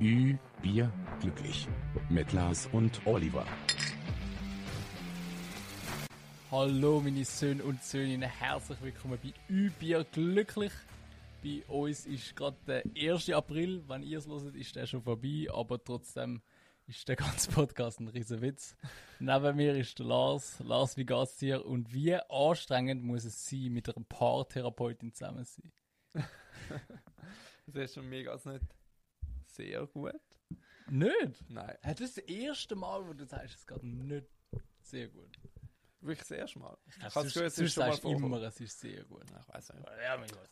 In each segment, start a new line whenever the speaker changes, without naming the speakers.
Ü, Bier, glücklich. Mit Lars und Oliver.
Hallo meine Söhne und Söhninnen, herzlich willkommen bei Übier glücklich. Bei uns ist gerade der 1. April, wenn ihr es hört, ist der schon vorbei, aber trotzdem ist der ganze Podcast ein riesen Witz. Neben mir ist der Lars, Lars, wie geht's dir und wie anstrengend muss es sein, mit einer Paartherapeutin zusammen zu sein?
das ist schon mega nicht sehr gut.
Nicht?
Nein.
Das ist das erste Mal, wo du sagst, es geht nicht sehr gut.
Wirklich das erste Mal.
Ich habe es sonst schon mal immer, es ist sehr gut.
Ich weiß nicht.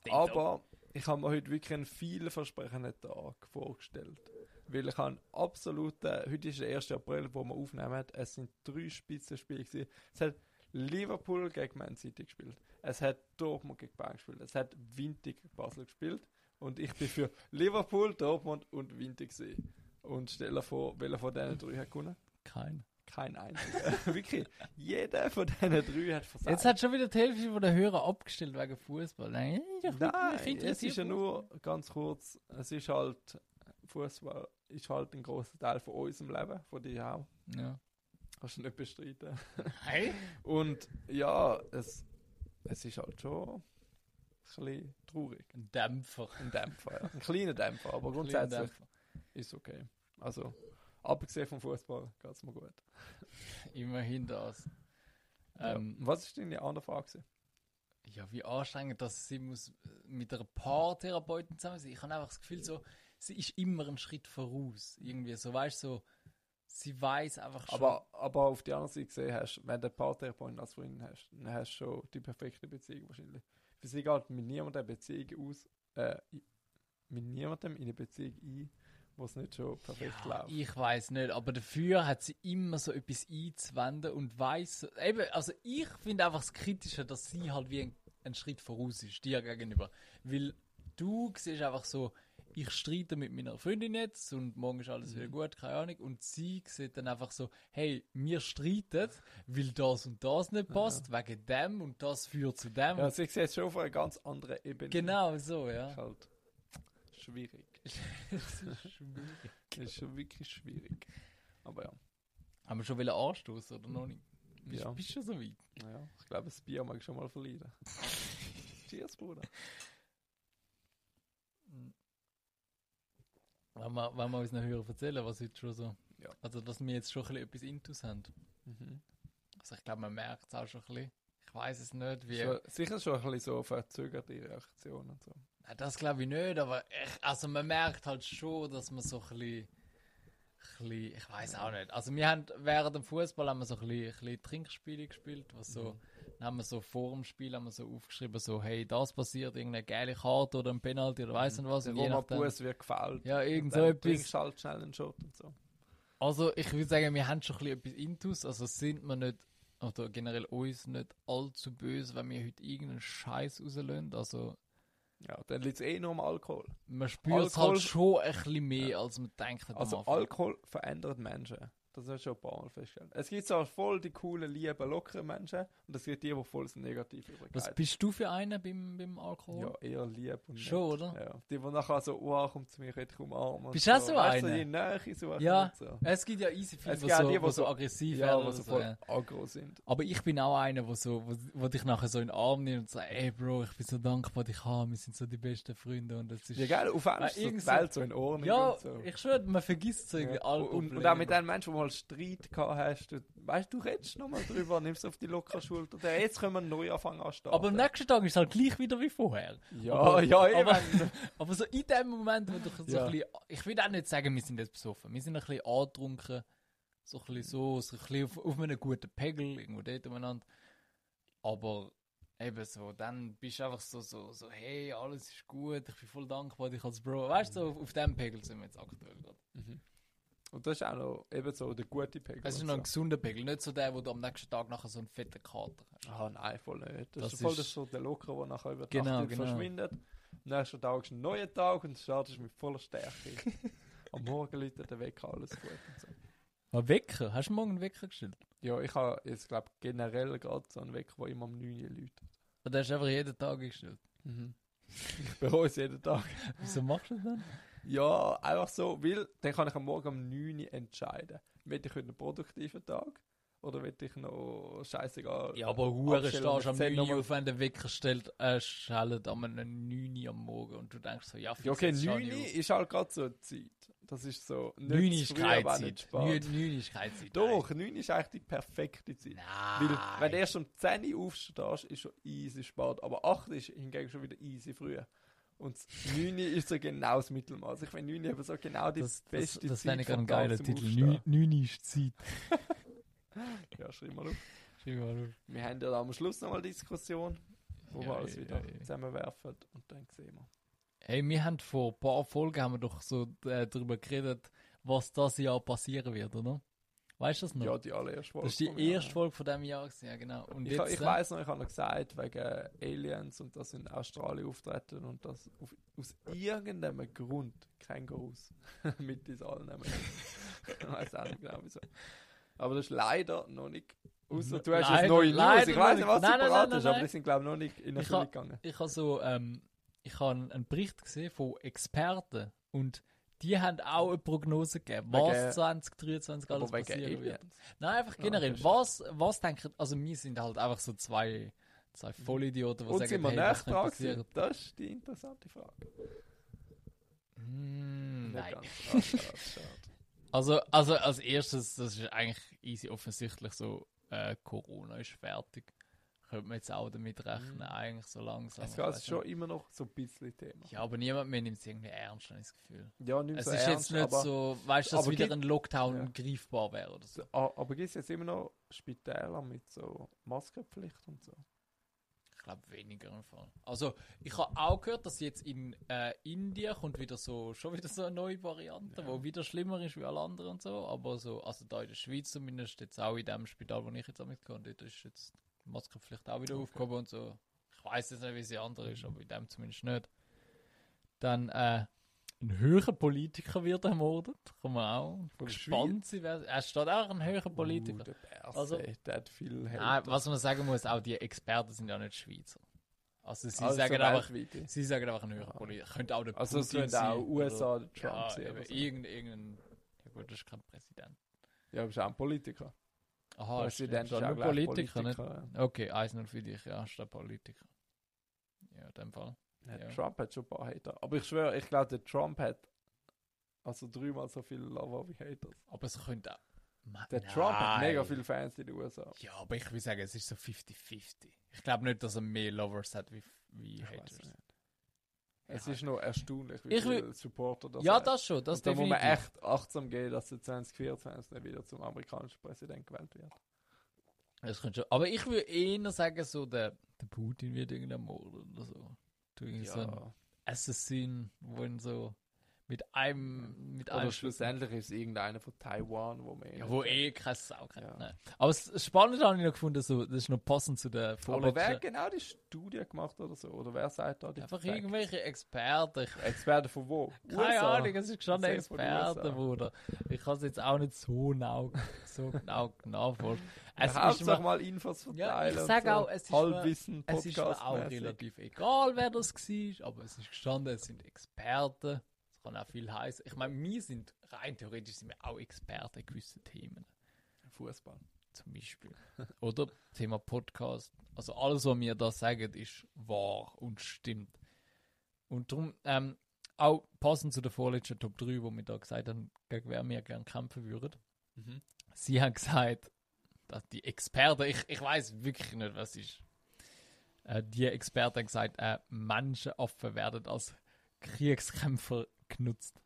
Ja,
Aber ich habe mir heute wirklich einen vielversprechenden Tag vorgestellt. Weil ich habe absolut, äh, heute ist der 1. April, wo wir aufnehmen, es sind drei Spitzenspiele gewesen. Es hat Liverpool gegen Man City gespielt. Es hat Dortmund gegen Bayern gespielt. Es hat Windig gegen Basel gespielt. Und ich bin für Liverpool, Dortmund und Windig gesehen. Und stell dir vor, welcher von diesen drei hat gewonnen?
Kein.
Kein einziger. Wirklich. Jeder von diesen drei hat versagt.
Jetzt hat schon wieder die Hälfte der Hörer abgestellt wegen Fußball. Nein,
Nein es ist ja nur ganz kurz. Es ist halt Fußball ist halt ein großer Teil von unserem Leben, von dir auch.
Ja.
Kannst du nicht bestreiten.
Hey?
Und ja, es, es ist halt schon bisschen traurig.
Ein Dämpfer.
Ein Dämpfer, ja. Ein kleiner Dämpfer, aber grundsätzlich Dämpfer. ist okay. Also, abgesehen vom Fußball geht es mir gut.
Immerhin das.
Ähm, ja. Was ist deine andere Frage?
Ja, wie anstrengend, dass sie muss mit einer Paartherapeutin zusammen sein. Ich habe einfach das Gefühl, so, sie ist immer einen Schritt voraus. Irgendwie so, weißt du, so, sie weiß einfach schon.
Aber, aber auf die andere Seite gesehen hast, wenn du einen Paartherapeuten als Freundin hast, dann hast du schon die perfekte Beziehung wahrscheinlich. Sie geht mit niemandem eine Beziehung aus, äh, mit niemandem in eine Beziehung ein, wo es nicht schon perfekt ja, läuft.
Ich weiß nicht, aber dafür hat sie immer so etwas einzuwenden und weiß, eben, also ich finde einfach das Kritische, dass sie halt wie ein, ein Schritt voraus ist, dir gegenüber. Weil du siehst einfach so, ich streite mit meiner Freundin jetzt und morgen ist alles mhm. wieder gut, keine Ahnung. Und sie sieht dann einfach so, hey, wir streiten, weil das und das nicht passt, ja. wegen dem und das führt zu dem.
Ja, sie sieht schon auf einer ganz anderen Ebene.
Genau so, ja.
Ist halt schwierig.
das ist schwierig.
Das ist schon wirklich schwierig. Aber ja.
Haben wir schon wieder anstoßen oder noch nicht? Bist,
ja.
bist du schon so weit?
Ja, ich glaube, das Bier mag ich schon mal verlieren. Cheers, Bruder.
Wenn wir, wenn wir uns noch hören erzählen, was heute schon so.
Ja.
Also, dass wir jetzt schon ein etwas Intus haben.
Mhm.
Also, ich glaube, man merkt es auch schon ein bisschen. Ich weiß es nicht, wie.
So, sicher schon ein bisschen so verzögerte Reaktionen und so.
Das glaube ich nicht, aber ich, also man merkt halt schon, dass man so ein bisschen, ein bisschen ich weiß auch nicht. Also wir haben während dem Fußball haben wir so ein bisschen, ein bisschen Trinkspiele gespielt, was so, mhm. Haben wir so vor dem Spiel haben wir so aufgeschrieben, so hey, das passiert, irgendeine geile Karte oder ein Penalty oder weiß nicht was.
Der Roma Bus wird gefällt.
Ja, irgend so etwas.
halt schnell einen Shot und so.
Also ich würde sagen, wir haben schon ein bisschen etwas Intus, also sind wir nicht oder generell uns nicht allzu böse, wenn wir heute irgendeinen Scheiß rauslösen. Also
ja, dann liegt es eh nur am Alkohol.
Man spürt es halt schon ein bisschen mehr, ja. als man denkt.
Also Alkohol verändert Menschen. Das hast du schon ein paar Mal festgestellt. Es gibt zwar voll die coolen, lieben, lockeren Menschen und es gibt die, die voll das Negative übergehen.
Was bist du für einen beim, beim Alkohol?
Ja, eher lieb und
Schon,
nett.
oder?
Ja. Die, die nachher so, oh, kommt zu mir, ich umarmen.
Bist du auch so, so einer?
die Nähe suchen
Ja, so. es gibt ja easy viele, die, so, die, die so aggressiv
ja,
werden.
die so voll ja. aggro sind.
Aber ich bin auch einer, der so, wo, wo dich nachher so in den Arm nimmt und sagt, ey Bro, ich bin so dankbar, dich haben, wir sind so die besten Freunde und das ist...
Ja, geil, auf einmal ist so die Welt so in Ordnung
Ja, ich schwöre, man vergisst so irgendwie ja. alle
und, und, auch mit den Menschen, die mal Streit hatten, hast, du, weißt du, redest nochmal drüber, nimmst auf die lockere Schulter. Jetzt können wir einen Neuanfang anstarten.
Aber am nächsten Tag ist es halt gleich wieder wie vorher.
Ja,
aber,
ja, eben.
Aber, aber, so in dem Moment, wo du so ja. ein bisschen, ich will auch nicht sagen, wir sind jetzt besoffen. Wir sind ein bisschen angetrunken. So ein bisschen so, so ein bisschen auf, auf einem guten Pegel, irgendwo dort umeinander. Aber eben so, dann bist du einfach so, so, so, hey, alles ist gut, ich bin voll dankbar, dich als Bro. Weißt du, so, auf dem Pegel sind wir jetzt aktuell gerade.
Mhm. Und das ist auch noch eben so der gute Pegel.
Es ist noch so. ein gesunder Pegel, nicht so der, wo du am nächsten Tag nachher so einen fetten Kater hast.
Ah, nein, voll nicht. Das, das ist voll das so der Locker, der nachher über
die genau, Nacht genau.
verschwindet. Am nächsten Tag ist ein neuer Tag und startest mit voller Stärke. am Morgen läutet der Wecker, alles gut und so.
Ein Wecker? Hast du morgen einen Wecker gestellt?
Ja, ich habe jetzt, glaube generell gerade so einen Wecker, der immer um 9 Uhr läutet.
Und den hast du einfach jeden Tag gestellt?
Mhm. Ich bereue es jeden Tag.
Wieso machst du das dann?
Ja, einfach so, weil dann kann ich am Morgen um 9 Uhr entscheiden. Will ich heute einen produktiven Tag? Oder will ich noch scheißegal?
Ja, aber Hure
abstellen
stehst am 9
10
Uhr auf, wenn der Wecker stellt, äh, schellt am 9 Uhr am Morgen und du denkst so, ja,
Ja, okay,
jetzt
9
stehe
Uhr ist halt gerade so eine Zeit. Das ist so.
9 Uhr
nicht
ist keine Zeit.
spät.
9 9 ist keine Zeit.
Doch, 9 ist eigentlich die perfekte Zeit.
Nein.
Weil, wenn du erst um 10 Uhr aufstehst, ist schon easy spät. Aber 8 ist hingegen schon wieder easy früh. Und das 9 Uhr ist so genau das Mittelmaß. Ich finde 9 Uhr eben so genau die
das, das,
beste
das
Zeit.
wäre ein geiler Titel.
Aufstehen.
9 9 ist Zeit.
Ja, schreib mal auf.
Schreib mal auf.
Wir haben ja am Schluss nochmal Diskussion, wo
Ja,
wir alles
ja,
wieder
ja.
zusammenwerfen und dann sehen wir.
Hey, wir haben vor ein paar Folgen haben wir doch so äh, darüber geredet, was das Jahr passieren wird, oder? Weißt du das noch?
Ja, die allererste Folge.
das ist die erste Folge von diesem Jahr, gewesen, ja genau. Und
Ich,
jetzt,
ich weiß noch, ich habe noch gesagt, wegen Aliens und das in Australien auftreten und das auf, aus irgendeinem Grund Kängurus mit uns allen nehmen. ich weiß auch nicht genau wieso. Aber das ist leider noch nicht. Außer du hast jetzt neue News. Ich weiß
nicht.
was
Nein, nein,
parat
nein,
aber die sind, glaube ich, noch nicht in Erfüllung
ha-
gegangen.
ich habe so, ähm, ich habe einen Bericht gesehen von Experten und die haben auch eine Prognose gegeben, was 2023 alles
wegen
passieren wird. Nein, einfach
Ja,
generell.
ist-
was, was denken, also wir sind halt einfach so zwei, zwei Vollidioten, die
Und
sagen,
sind wir
hey, was könnte passieren?
Das ist die interessante Frage. Nicht
nein.
ganz. Ah.
Also, also als erstes, das ist eigentlich easy offensichtlich so, äh, Corona ist fertig. Könnte man jetzt auch damit rechnen,
Mhm.
eigentlich so langsam.
Es
weiss
schon
nicht.
immer noch so ein bisschen Thema.
Ja, aber niemand mehr nimmt es irgendwie ernst, habe ich das Gefühl.
Ja, nicht
Es
so
ist
ernst,
jetzt nicht
aber,
so, weißt du, dass wieder ein Lockdown
Ja.
greifbar wäre oder so.
Aber gibt es jetzt immer noch Spitäler mit so Maskenpflicht und so?
Ich glaube weniger im Fall. Also, ich habe auch gehört, dass jetzt in äh, Indien kommt wieder so, schon wieder so eine neue Variante,
Ja.
wo wieder schlimmer ist wie alle anderen und so. Aber so, also da in der Schweiz zumindest, jetzt auch in dem Spital, wo ich jetzt damit kann, dort ist jetzt die Maskenpflicht auch wieder
Okay.
aufgehoben und so. Ich weiß jetzt nicht, wie sie andere ist, aber in dem zumindest nicht. Dann, äh, ein höherer Politiker wird ermordet. Kann man auch
Von
gespannt sein. Er steht auch ein höherer Politiker.
Uh, der Berse,
Also-
der hat viel
Nein, was man sagen muss, auch die Experten sind ja nicht Schweizer. Also sie
Also
sagen einfach,
weltweit.
sie sagen einfach ein höherer
Ja.
Politiker. Könnte auch der
Also es
Putin
könnte
sein.
auch USA
oder-
Trump
ja,
sein
eben,
oder so.
irgendein, irgendein, ja gut, das ist kein Präsident.
Ja, aber ist auch ein Politiker.
Aha,
Präsident
stimmt,
ist auch
nur
gleich
Politiker, nicht?
Politiker.
Okay, 1-0 für dich, ja, statt Politiker. Ja, in dem Fall.
Ja.
Ja.
Trump hat schon ein paar Hater. Aber ich schwöre, ich glaube, der Trump hat also dreimal so viele Lover wie Haters.
Aber es könnte auch... Ma-
Der Trump hat mega viele Fans in den USA.
Ja, aber ich will sagen, es ist so 50-50. Ich glaube nicht, dass er mehr Lovers hat wie, wie
Ich
Haters.
Es
Ja.
ist noch erstaunlich, wie
Ich
viele Supporter das
ja,
hat.
das schon, das
Und da muss man echt achtsam gehen, dass er 2024 nicht wieder zum amerikanischen Präsident gewählt wird.
Das könnte schon. Aber ich würde eher sagen, so der, der Putin wird irgendein Mord oder so. Du irgendwie so ein
Ja.
Assassin, wo ihn so mit einem, mit
Oder
einem
schlussendlich ist irgendeiner von Taiwan, wo man
Ja, wo eh kein Sau.
Ja.
Aber das Spannende habe ich noch gefunden, so, das ist noch passend zu der
Aber wer genau die Studie gemacht oder so? Oder wer sagt da die
Einfach
Facts?
irgendwelche Experten.
Experten von wo?
keine Ahnung, es ist schon ein
Safe von den USA.
Experte, Bruder. Ich kann es jetzt auch nicht so genau, so genau nachvollziehen.
Es
Es
ja,
ist mir,
mal Infos verteilen.
Ja, ich
und
sag
so.
auch, es ist mir- es ist mir auch relativ egal, wer das war, aber es ist gestanden, es sind Experten. Kann auch viel heißen. Ich meine, wir sind, rein theoretisch sind wir auch Experten in gewissen Themen.
Fußball.
Zum Beispiel. Oder Thema Podcast. Also alles, was wir da sagen, ist wahr und stimmt. Und darum, ähm, auch passend zu der vorletzten Top 3, wo wir da gesagt haben, gegen wer wir gerne kämpfen würden.
Mhm.
Sie haben gesagt, dass die Experten, ich, ich weiß wirklich nicht, was ist. Äh, die Experten haben gesagt, äh, Menschenaffen werden als Kriegskämpfer genutzt.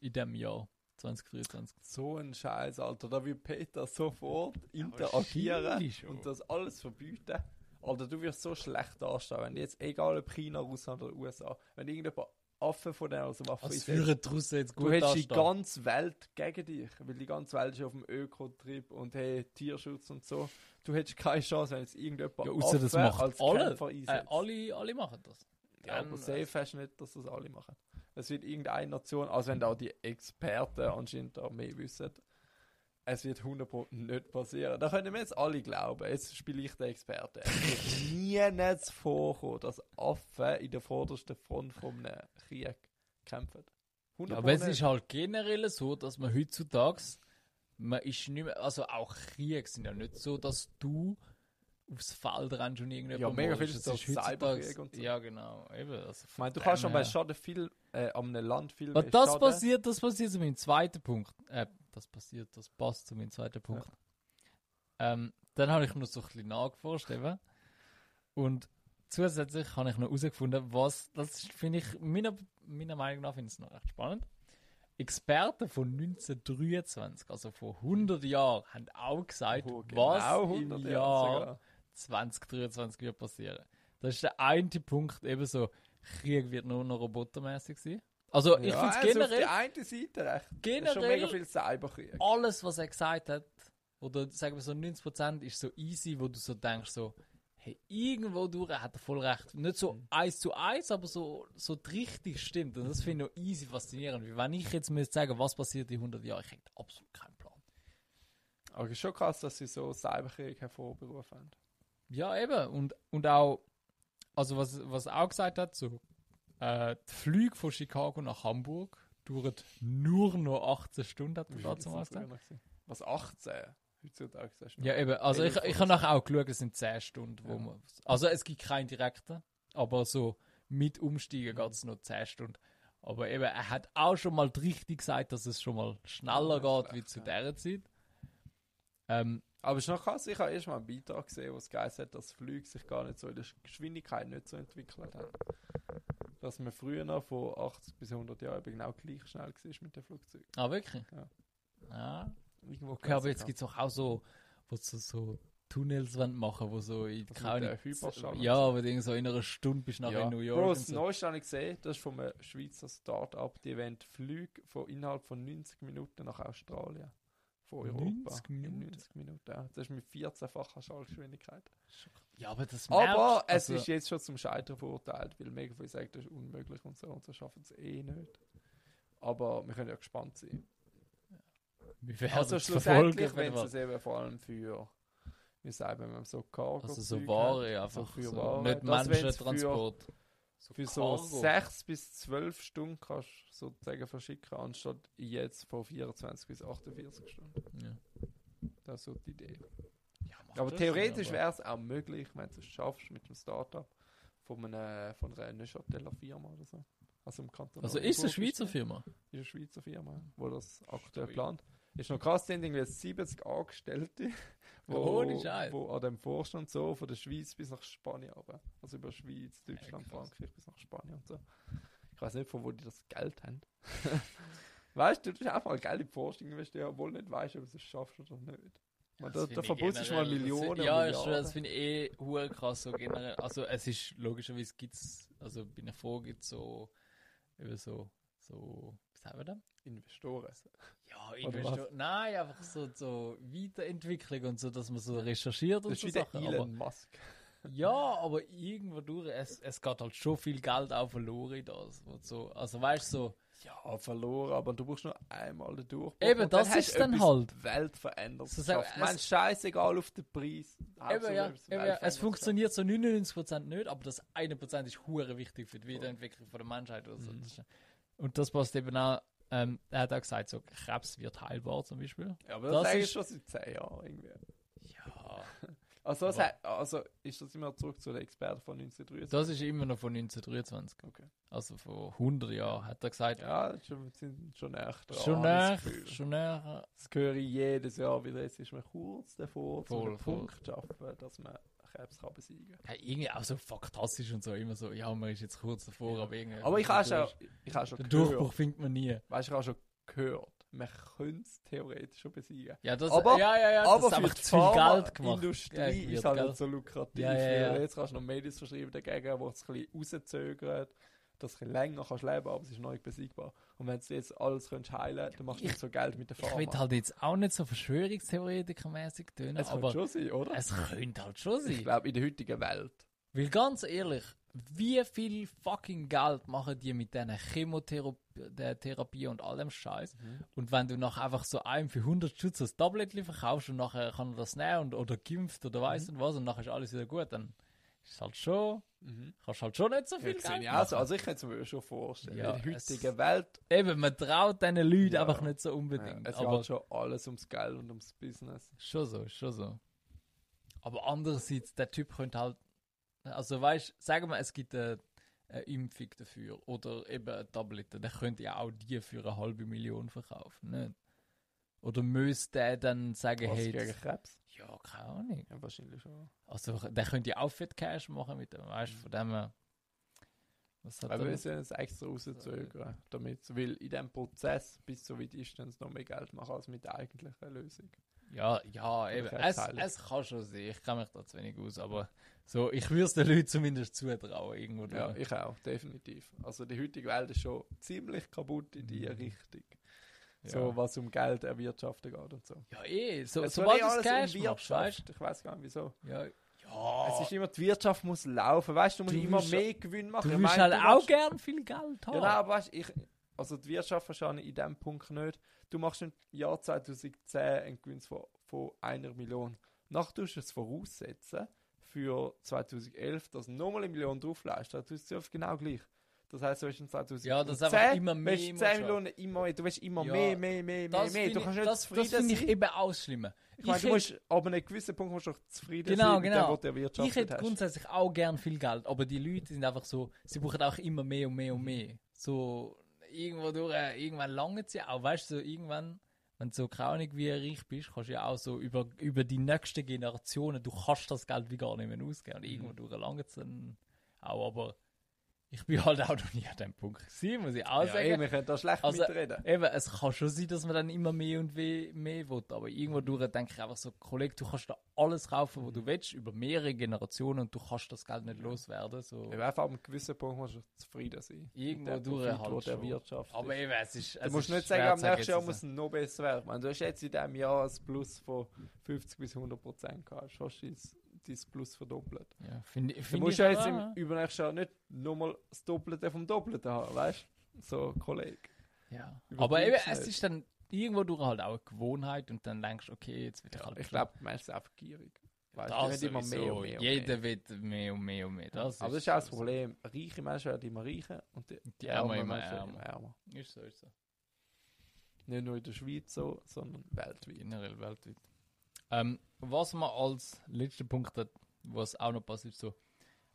In dem Jahr 2023.
So ein Scheiß, Alter. Da will Peter sofort interagieren und das alles verbieten. Alter, du wirst so schlecht dastehen, wenn jetzt, egal ob China, Russland oder USA, wenn irgendjemand Affen von denen aus der Waffe
Was
einsetzt,
führen die Russen jetzt
Du hättest die ganze Welt gegen dich, weil die ganze Welt ist auf dem Ökotrip und hey, Tierschutz und so. Du hättest keine Chance, wenn jetzt irgendjemand
Ja, ausser das
Affen
macht
als
alle.
Kämpfer
Äh,
einsetzt.
alle. Alle machen das.
ja,
Dann,
aber safe hast du nicht, dass das alle machen. Es wird irgendeine Nation, also wenn da die Experten anscheinend da mehr wissen, es wird 100% nicht passieren. Da können wir jetzt alle glauben. Jetzt spiele ich den Experten. Es wird nie nicht vorkommen, dass Affen in der vordersten Front von einem Krieg kämpfen. 100
aber es ist halt generell so, dass man heutzutage, man ist nicht mehr, also auch Kriege sind ja nicht so, dass du aufs Feld rennst und irgendjemand
Ja, mega viel
ist heutzutage-
Cyberkrieg und so.
Ja, genau. Eben, also
Ich meine, du kannst schon bei Schaden viel, äh, an einem Land viel mehr
das
Schaden.
passiert, das passiert zu meinem zweiten Punkt. Äh, das passiert, das passt zu meinem zweiten Punkt. Ähm, dann habe ich noch so ein bisschen nachgeforscht eben. Und zusätzlich habe ich noch herausgefunden, was, das finde ich, meiner, meiner Meinung nach finde ich es noch recht spannend. Experten von 1923, also vor 100 Jahren, haben auch gesagt,
Oh,
was
genau
im
100
Jahr
Jahre sogar.
2023 wird passieren. Das ist der eine Punkt, eben so, Krieg wird nur noch robotermäßig sein. Also ich
Ja,
finde es
also
generell,
Auf die eine Seite recht. Ist schon
generell
mega viel Cyberkrieg.
alles, was er gesagt hat, oder sagen wir so 90% ist so easy, wo du so denkst, so, hey, irgendwo durch hat er voll recht. Nicht so
Mhm.
eins zu eins, aber so, so richtig stimmt. Und das finde ich noch easy faszinierend. Wie wenn ich jetzt müsste sagen, was passiert in 100 Jahren, ich hätte absolut keinen Plan.
Aber es ist schon krass, dass sie so Cyberkrieg hervorberufen haben.
Ja, eben. Und, und auch, also was, was er auch gesagt hat, so, äh, die Flüge von Chicago nach Hamburg dauern nur noch 18 Stunden, hat
viel
dazu mal gesagt.
Was, 18? Heutzutage sagst du
Ja, eben. Also ich, ich habe nachher auch geschaut, es sind 10 Stunden. Wo
Ja.
man, also es gibt keinen direkten, aber so mit Umsteigen geht es noch 10 Stunden. Aber eben, er hat auch schon mal richtig gesagt, dass es schon mal schneller
Ja,
geht wie zu
ja.
dieser Zeit. Ähm,
Aber es ist noch krass, ich habe erst mal einen Beitrag gesehen, wo es geheißen hat, dass Flüge sich gar nicht so in der Geschwindigkeit nicht so entwickelt haben. Dass man früher noch von 80 bis 100 Jahren eben genau gleich schnell war mit dem Flugzeug.
ah, wirklich?
Ja.
Ja.
Irgendwo
Okay, aber jetzt gibt es auch, auch so, wo sie so Tunnels machen, wo so in keine Ja,
so.
aber so in einer Stunde bist du nachher in New York.
Bro, das
so.
Neueste habe ich gesehen, das ist von einem Schweizer Start-up, die wollen Flüge von innerhalb von 90 Minuten nach Australien. Von Europa.
90
In
Minuten?
90 Minuten, ja. Das ist mit 14-facher Schallgeschwindigkeit.
Ja, aber das
Aber
merkst-
es
also-
ist jetzt schon zum Scheitern verurteilt, weil mega viele sagen, das ist unmöglich und so und so schaffen es eh nicht. Aber wir können ja gespannt sein.
Werden
Also schlussendlich, wenn es eben vor allem für, wie sagen wir, so Cargo
Also so Ware einfach.
so für
so,
Ware.
Nicht Menschentransport.
für so
Cargo.
6 bis 12 Stunden kannst du sozusagen verschicken, anstatt jetzt von 24 bis 48 Stunden.
Ja.
Das ist so die Idee.
Ja,
Aber theoretisch wäre es auch möglich, wenn du es schaffst mit dem Startup von einer, von einer Neuchâteler Firma oder so. Also im Kanton.
Also ist es eine Schweizer. Firma?
Ist eine Schweizer Firma, wo das aktuell plant. Ist noch krass, haben irgendwie 70 Angestellte, wo, wo an dem Vorstand so von der Schweiz bis nach Spanien aber Also über Schweiz, Deutschland,
krass.
Frankreich bis nach Spanien und so. Ich weiß nicht, von wo die das Geld haben. weißt du, du hast einfach mal Geld in die Forschung investieren, obwohl du nicht weißt, ob du es schaffst oder nicht. Man, da
Das
da
ich
verputzt du mal Millionen.
Ja, ist schon, das finde ich eh hure krass so generell. Also es ist logischerweise gibt's, also bei einer Frage gibt es so, eben so, so, sagen wir das?
Investoren.
Ja,
Oder
Investor Nein, einfach so, so Weiterentwicklung und so, dass man so recherchiert
Das
und
ist
so Sachen. Aber,
Elon Musk.
ja, aber irgendwo durch, es, es geht halt schon viel Geld auch verloren in das. Und so. Also weißt du, so,
Ja, verloren, aber du brauchst nur einmal den Durchbruch.
Eben,
dann
das
hast
ist dann halt.
Weltveränderndes
So sagen- es-
scheißegal auf den Preis.
Eben, ja, eben, Es funktioniert so 99% nicht, aber das 1% ist hure wichtig für die Wiederentwicklung von der Menschheit. Oder so.
Mhm.
Und das passt eben auch, ähm, er hat auch gesagt, so Krebs wird heilbar zum Beispiel.
Ja, aber das,
Das ist-
schon seit 10 Jahren irgendwie.
Ja.
Also, das hat, also ist das immer zurück zu den Experten von 1923?
Das ist immer noch von 1923.
Okay.
Also vor 100 Jahren hat er gesagt.
Ja, schon, sind schon echt dran.
schon
Gefühl.
schon näher.
Das höre ich jedes Jahr wieder. Jetzt ist man kurz davor, zu
Voll,
einem
voll.
Punkt zu schaffen, dass man Krebs kann besiegen kann.
Ja, irgendwie auch so faktastisch und so, immer so, ja, man ist jetzt kurz davor, aber irgendwie.
Aber ich habe schon, ich habe schon
Den
gehört,
Durchbruch findet man nie.
weißt du, ich habe schon gehört, man könnte es theoretisch schon besiegen.
Ja, das,
Aber-
ja, ja, ja, das
Aber
einfach
die
zu viel Geld gemacht.
Industrie
Ja,
ist halt nicht so lukrativ.
Ja, ja, ja.
Jetzt kannst du noch Medis verschreiben dagegen, wo es ein bisschen rauszögert, dass du länger kannst leben aber es ist noch nicht besiegbar. Und wenn du jetzt alles könntest heilen dann machst du
Ich-
nicht so Geld mit der
Ich
Pharma.
will halt jetzt auch nicht so Verschwörungstheoretiker-mäßig tönen,
es könnte
aber
schon sein, oder?
es könnte halt schon
Ich
sein.
glaube, in der heutigen Welt.
Weil ganz ehrlich, wie viel fucking Geld machen die mit diesen Chemotherapie und all dem Scheiß? Und wenn du nachher einfach so einem für 100 Schutz das Tablettchen verkaufst und nachher kann er das nehmen und, oder gimpft oder weiß und was und nachher ist alles wieder gut, dann ist halt schon,
Mhm.
kannst halt schon nicht so viel
Ja, sehe
Geld
ich auch so.
machen.
Also ich kann es mir schon vorstellen.
Ja,
in der
es-
heutigen Welt
Eben, man traut diesen Leuten
Ja.
einfach nicht so
ja,
unbedingt.
es
aber
geht schon alles ums Geld und ums Business.
schon so, schon so. Aber andererseits, der Typ könnte halt, also weißt, sagen wir, es gibt eine, eine Impfung dafür oder eben eine Tablette, der könnte ja auch die für eine halbe Million verkaufen, nicht? Oder müsste der dann sagen,
Was
hey,
gegen Krebs?
Ja, keine Ahnung.
Ja, wahrscheinlich schon.
Also der könnte ja auch Fett Cash machen mit dem, weißt du, von dem. Was hat
Aber
er
wir sollen es extra rauszögern, damit, weil in diesem Prozess bis so weit ist, dann noch mehr Geld machen als mit der eigentlichen Lösung.
Ja, ja, eben. Es, es kann schon sein. Ich kann mich da zu wenig aus, aber so, ich würde es den Leuten zumindest zutrauen, irgendwo.
Ja, ich auch, definitiv. Also die heutige Welt ist schon ziemlich kaputt in die
Mhm.
Richtung.
Ja.
So was um Geld erwirtschaften geht und so.
Ja, eh. So,
Es
sobald du
alles
Cash
um Wirtschaft.
weißt
Ich weiß gar nicht wieso.
Ja, ja.
Es ist immer, die Wirtschaft muss laufen, weißt du, musst
Du
immer mehr Gewinn machen.
du
Ich
willst halt auch
machst-
gern viel Geld haben.
Ja, nein, aber weißt, ich, also die Wirtschaft wahrscheinlich in dem Punkt nicht. Du machst im Jahr 2010 einen Gewinn von, von einer Million. Nachher tust du es voraussetzen für 2011, dass du nochmal eine Million draufleist. Dann tust du es genau gleich. Das heisst, du hast in 2010
Ja, dass einfach immer mehr
willst du
musst
10
haben.
Millionen immer mehr. Du willst immer
Ja,
mehr, mehr, mehr, mehr,
das
mehr. Du
ich,
kannst nicht
das, das finde ich eben auch schlimmer.
Ich meine, du musst, aber an einem gewissen Punkt musst du doch zufrieden
Genau,
sein mit
genau.
dem, was du erwirtschaftet
Ich hätte
hast.
grundsätzlich auch gern viel Geld, aber die Leute sind einfach so, sie brauchen auch immer mehr und mehr und mehr. So, irgendwo durch, äh, irgendwann lange sie auch, weißt du, so irgendwann, wenn du so kraunig wie reich bist, kannst du ja auch so über, über die nächsten Generationen, du kannst das Geld wie gar nicht mehr ausgeben. Und irgendwo durch lange dann auch, aber ich bin halt auch noch nie an dem Punkt gewesen, muss ich auch
ja,
sagen.
ey, wir können da schlecht
Also,
mitreden.
Eben, es kann schon sein, dass man dann immer mehr und mehr, mehr will, aber irgendwo durch denke ich einfach so, Kollege, du kannst da alles kaufen, was du willst, über mehrere Generationen und du kannst das Geld nicht loswerden. So.
Ja, einfach ab einem gewissen Punkt musst du zufrieden sein.
Irgendwo durch
Profit,
halt
der
schon.
Wirtschaft
Aber
ist.
eben, es ist.
Du
es
musst
ist
nicht sagen, am nächsten Jahr muss es noch besser werden. Du hast jetzt in diesem Jahr ein Plus von 50 bis 100 Prozent gehabt. Du hast dein, Plus verdoppelt.
Ja, finde ich.
Du
Find
musst ja jetzt im übernächsten Jahr nicht nochmal das Doppelte vom Doppelten haben, weißt du? So, Kollege.
Ja.
Übertreib's
Aber eben,
nicht.
es ist dann irgendwo durch halt auch eine Gewohnheit und dann denkst du, okay, jetzt will ich halt.
Ich glaube, man ist einfach gierig. Weißt
das
immer mehr und mehr. Und
Jeder
mehr.
will mehr und mehr und mehr. Das
Aber das ist auch das. Problem. Reiche Menschen werden immer reicher und die,
Die Ärmer immer ärmer.
ärmer.
Ist so, ist so.
Nicht nur in der Schweiz so, sondern weltweit.
Generell weltweit. Ähm, was man als letzter Punkt hat, was auch noch passiert, so,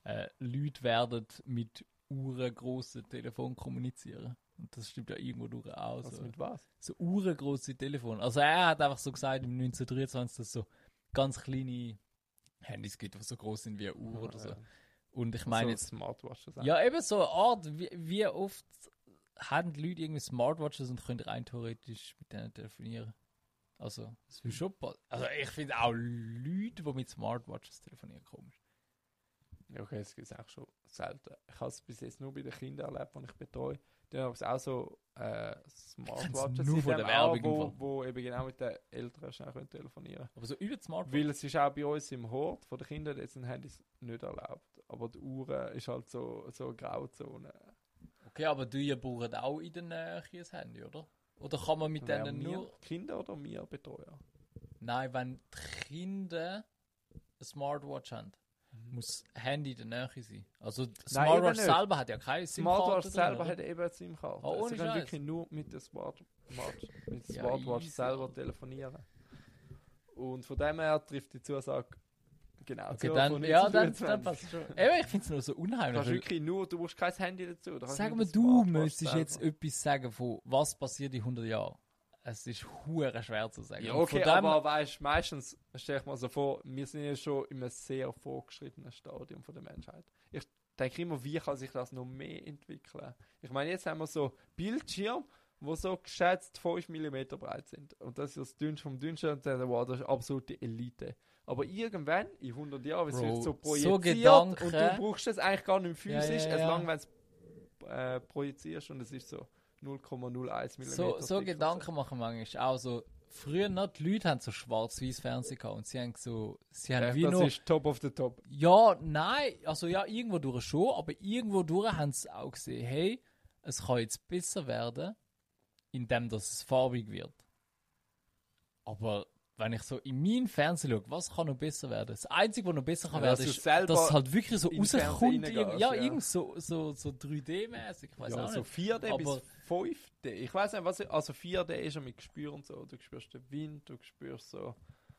äh, Leute werden mit uhrengrossen Telefon kommunizieren. Und das stimmt ja irgendwo durch auch.
Was
So,
mit was?
so uhrengrosse Telefon. Also er hat einfach so gesagt, im 1923, dass es so ganz kleine Handys gibt, die so groß sind wie eine Uhr oder so.
Ja.
Und ich meine
so
jetzt,
Smartwatches. auch.
ja eben so eine Art, wie, wie oft haben die Leute irgendwie Smartwatches und können rein theoretisch mit denen telefonieren. Also, das will schon Also ich finde auch Leute, die mit Smartwatches telefonieren, komisch.
Ja, okay, es gibt auch schon selten. Ich habe es bis jetzt nur bei den Kindern erlebt, die ich betreue. Die haben es auch so äh, Smartwatches
nur von der Werbung
wo, wo eben genau mit den Eltern schnell können telefonieren
Aber so über die Smartwatch.
Weil es ist auch bei uns im Hort von den Kindern, jetzt sind Handys nicht erlaubt. Aber die Uhren ist halt so, so eine Grauzone.
Okay, aber du ihr braucht auch in der Nähe ein Handy, oder? Oder kann man mit denen nur...
Kinder oder wir Betreuer?
Nein, wenn die Kinder eine Smartwatch haben, muss das Handy in der Nähe sein. Also
Nein,
Smartwatch
nicht.
selber hat ja keine
Smartwatch
SIM-Karte drin,
selber
oder?
hat eben eine SIM-Karte.
Ohne
Sie können wirklich nur mit der Smart, mit der
Ja,
Smartwatch
easy,
selber telefonieren. Und von dem her trifft die Zusage genau
Okay,
zu.
dann, ja, dann,
1923.
dann passt schon. Eben, ich finde es nur so unheimlich.
kannst wirklich nur, du brauchst kein Handy dazu.
Sag mal, du müsstest jetzt etwas sagen von was passiert in 100 Jahren. Es ist hure schwer zu sagen.
Ja, okay, aber weißt meistens stelle ich mir so vor, wir sind ja schon in einem sehr vorgeschrittenen Stadium von der Menschheit. Ich denke immer, wie kann sich das noch mehr entwickeln? Ich meine, jetzt haben wir so Bildschirme, die so geschätzt 5 mm breit sind. Und das ist das dünnste vom dünnsten und dann, wow, das ist absolute Elite. Aber irgendwann, in 100 Jahren, wird es vielleicht so
so
projiziert
Gedanken-
und du brauchst es eigentlich gar nicht
Ja,
physisch,
ja, ja.
es lang, wenn du äh, projizierst und es ist so 0,01 mm.
so, so Gedanken machen manchmal auch so. Früher noch, die Leute haben so schwarz-weiß Fernsehen gehabt und sie haben so, sie haben
Ja,
wie
das
noch,
ist top of the top.
ja, nein, also ja, irgendwo durch schon, aber irgendwo durch haben sie auch gesehen, hey, es kann jetzt besser werden, indem dass es farbig wird. Aber wenn ich so in meinen Fernsehen schaue, was kann noch besser werden? Das Einzige, was noch besser kann
Ja,
werden, ist, dass es halt wirklich so rauskommt. Ja,
ja.
irgend so, so, so 3D-mäßig. Ich weiß
ja, so
nicht.
4D
Aber-
bis 5D. Ich weiß nicht, was ich, also 4D ist ja mit Gespür und so. Du spürst den Wind, du spürst so.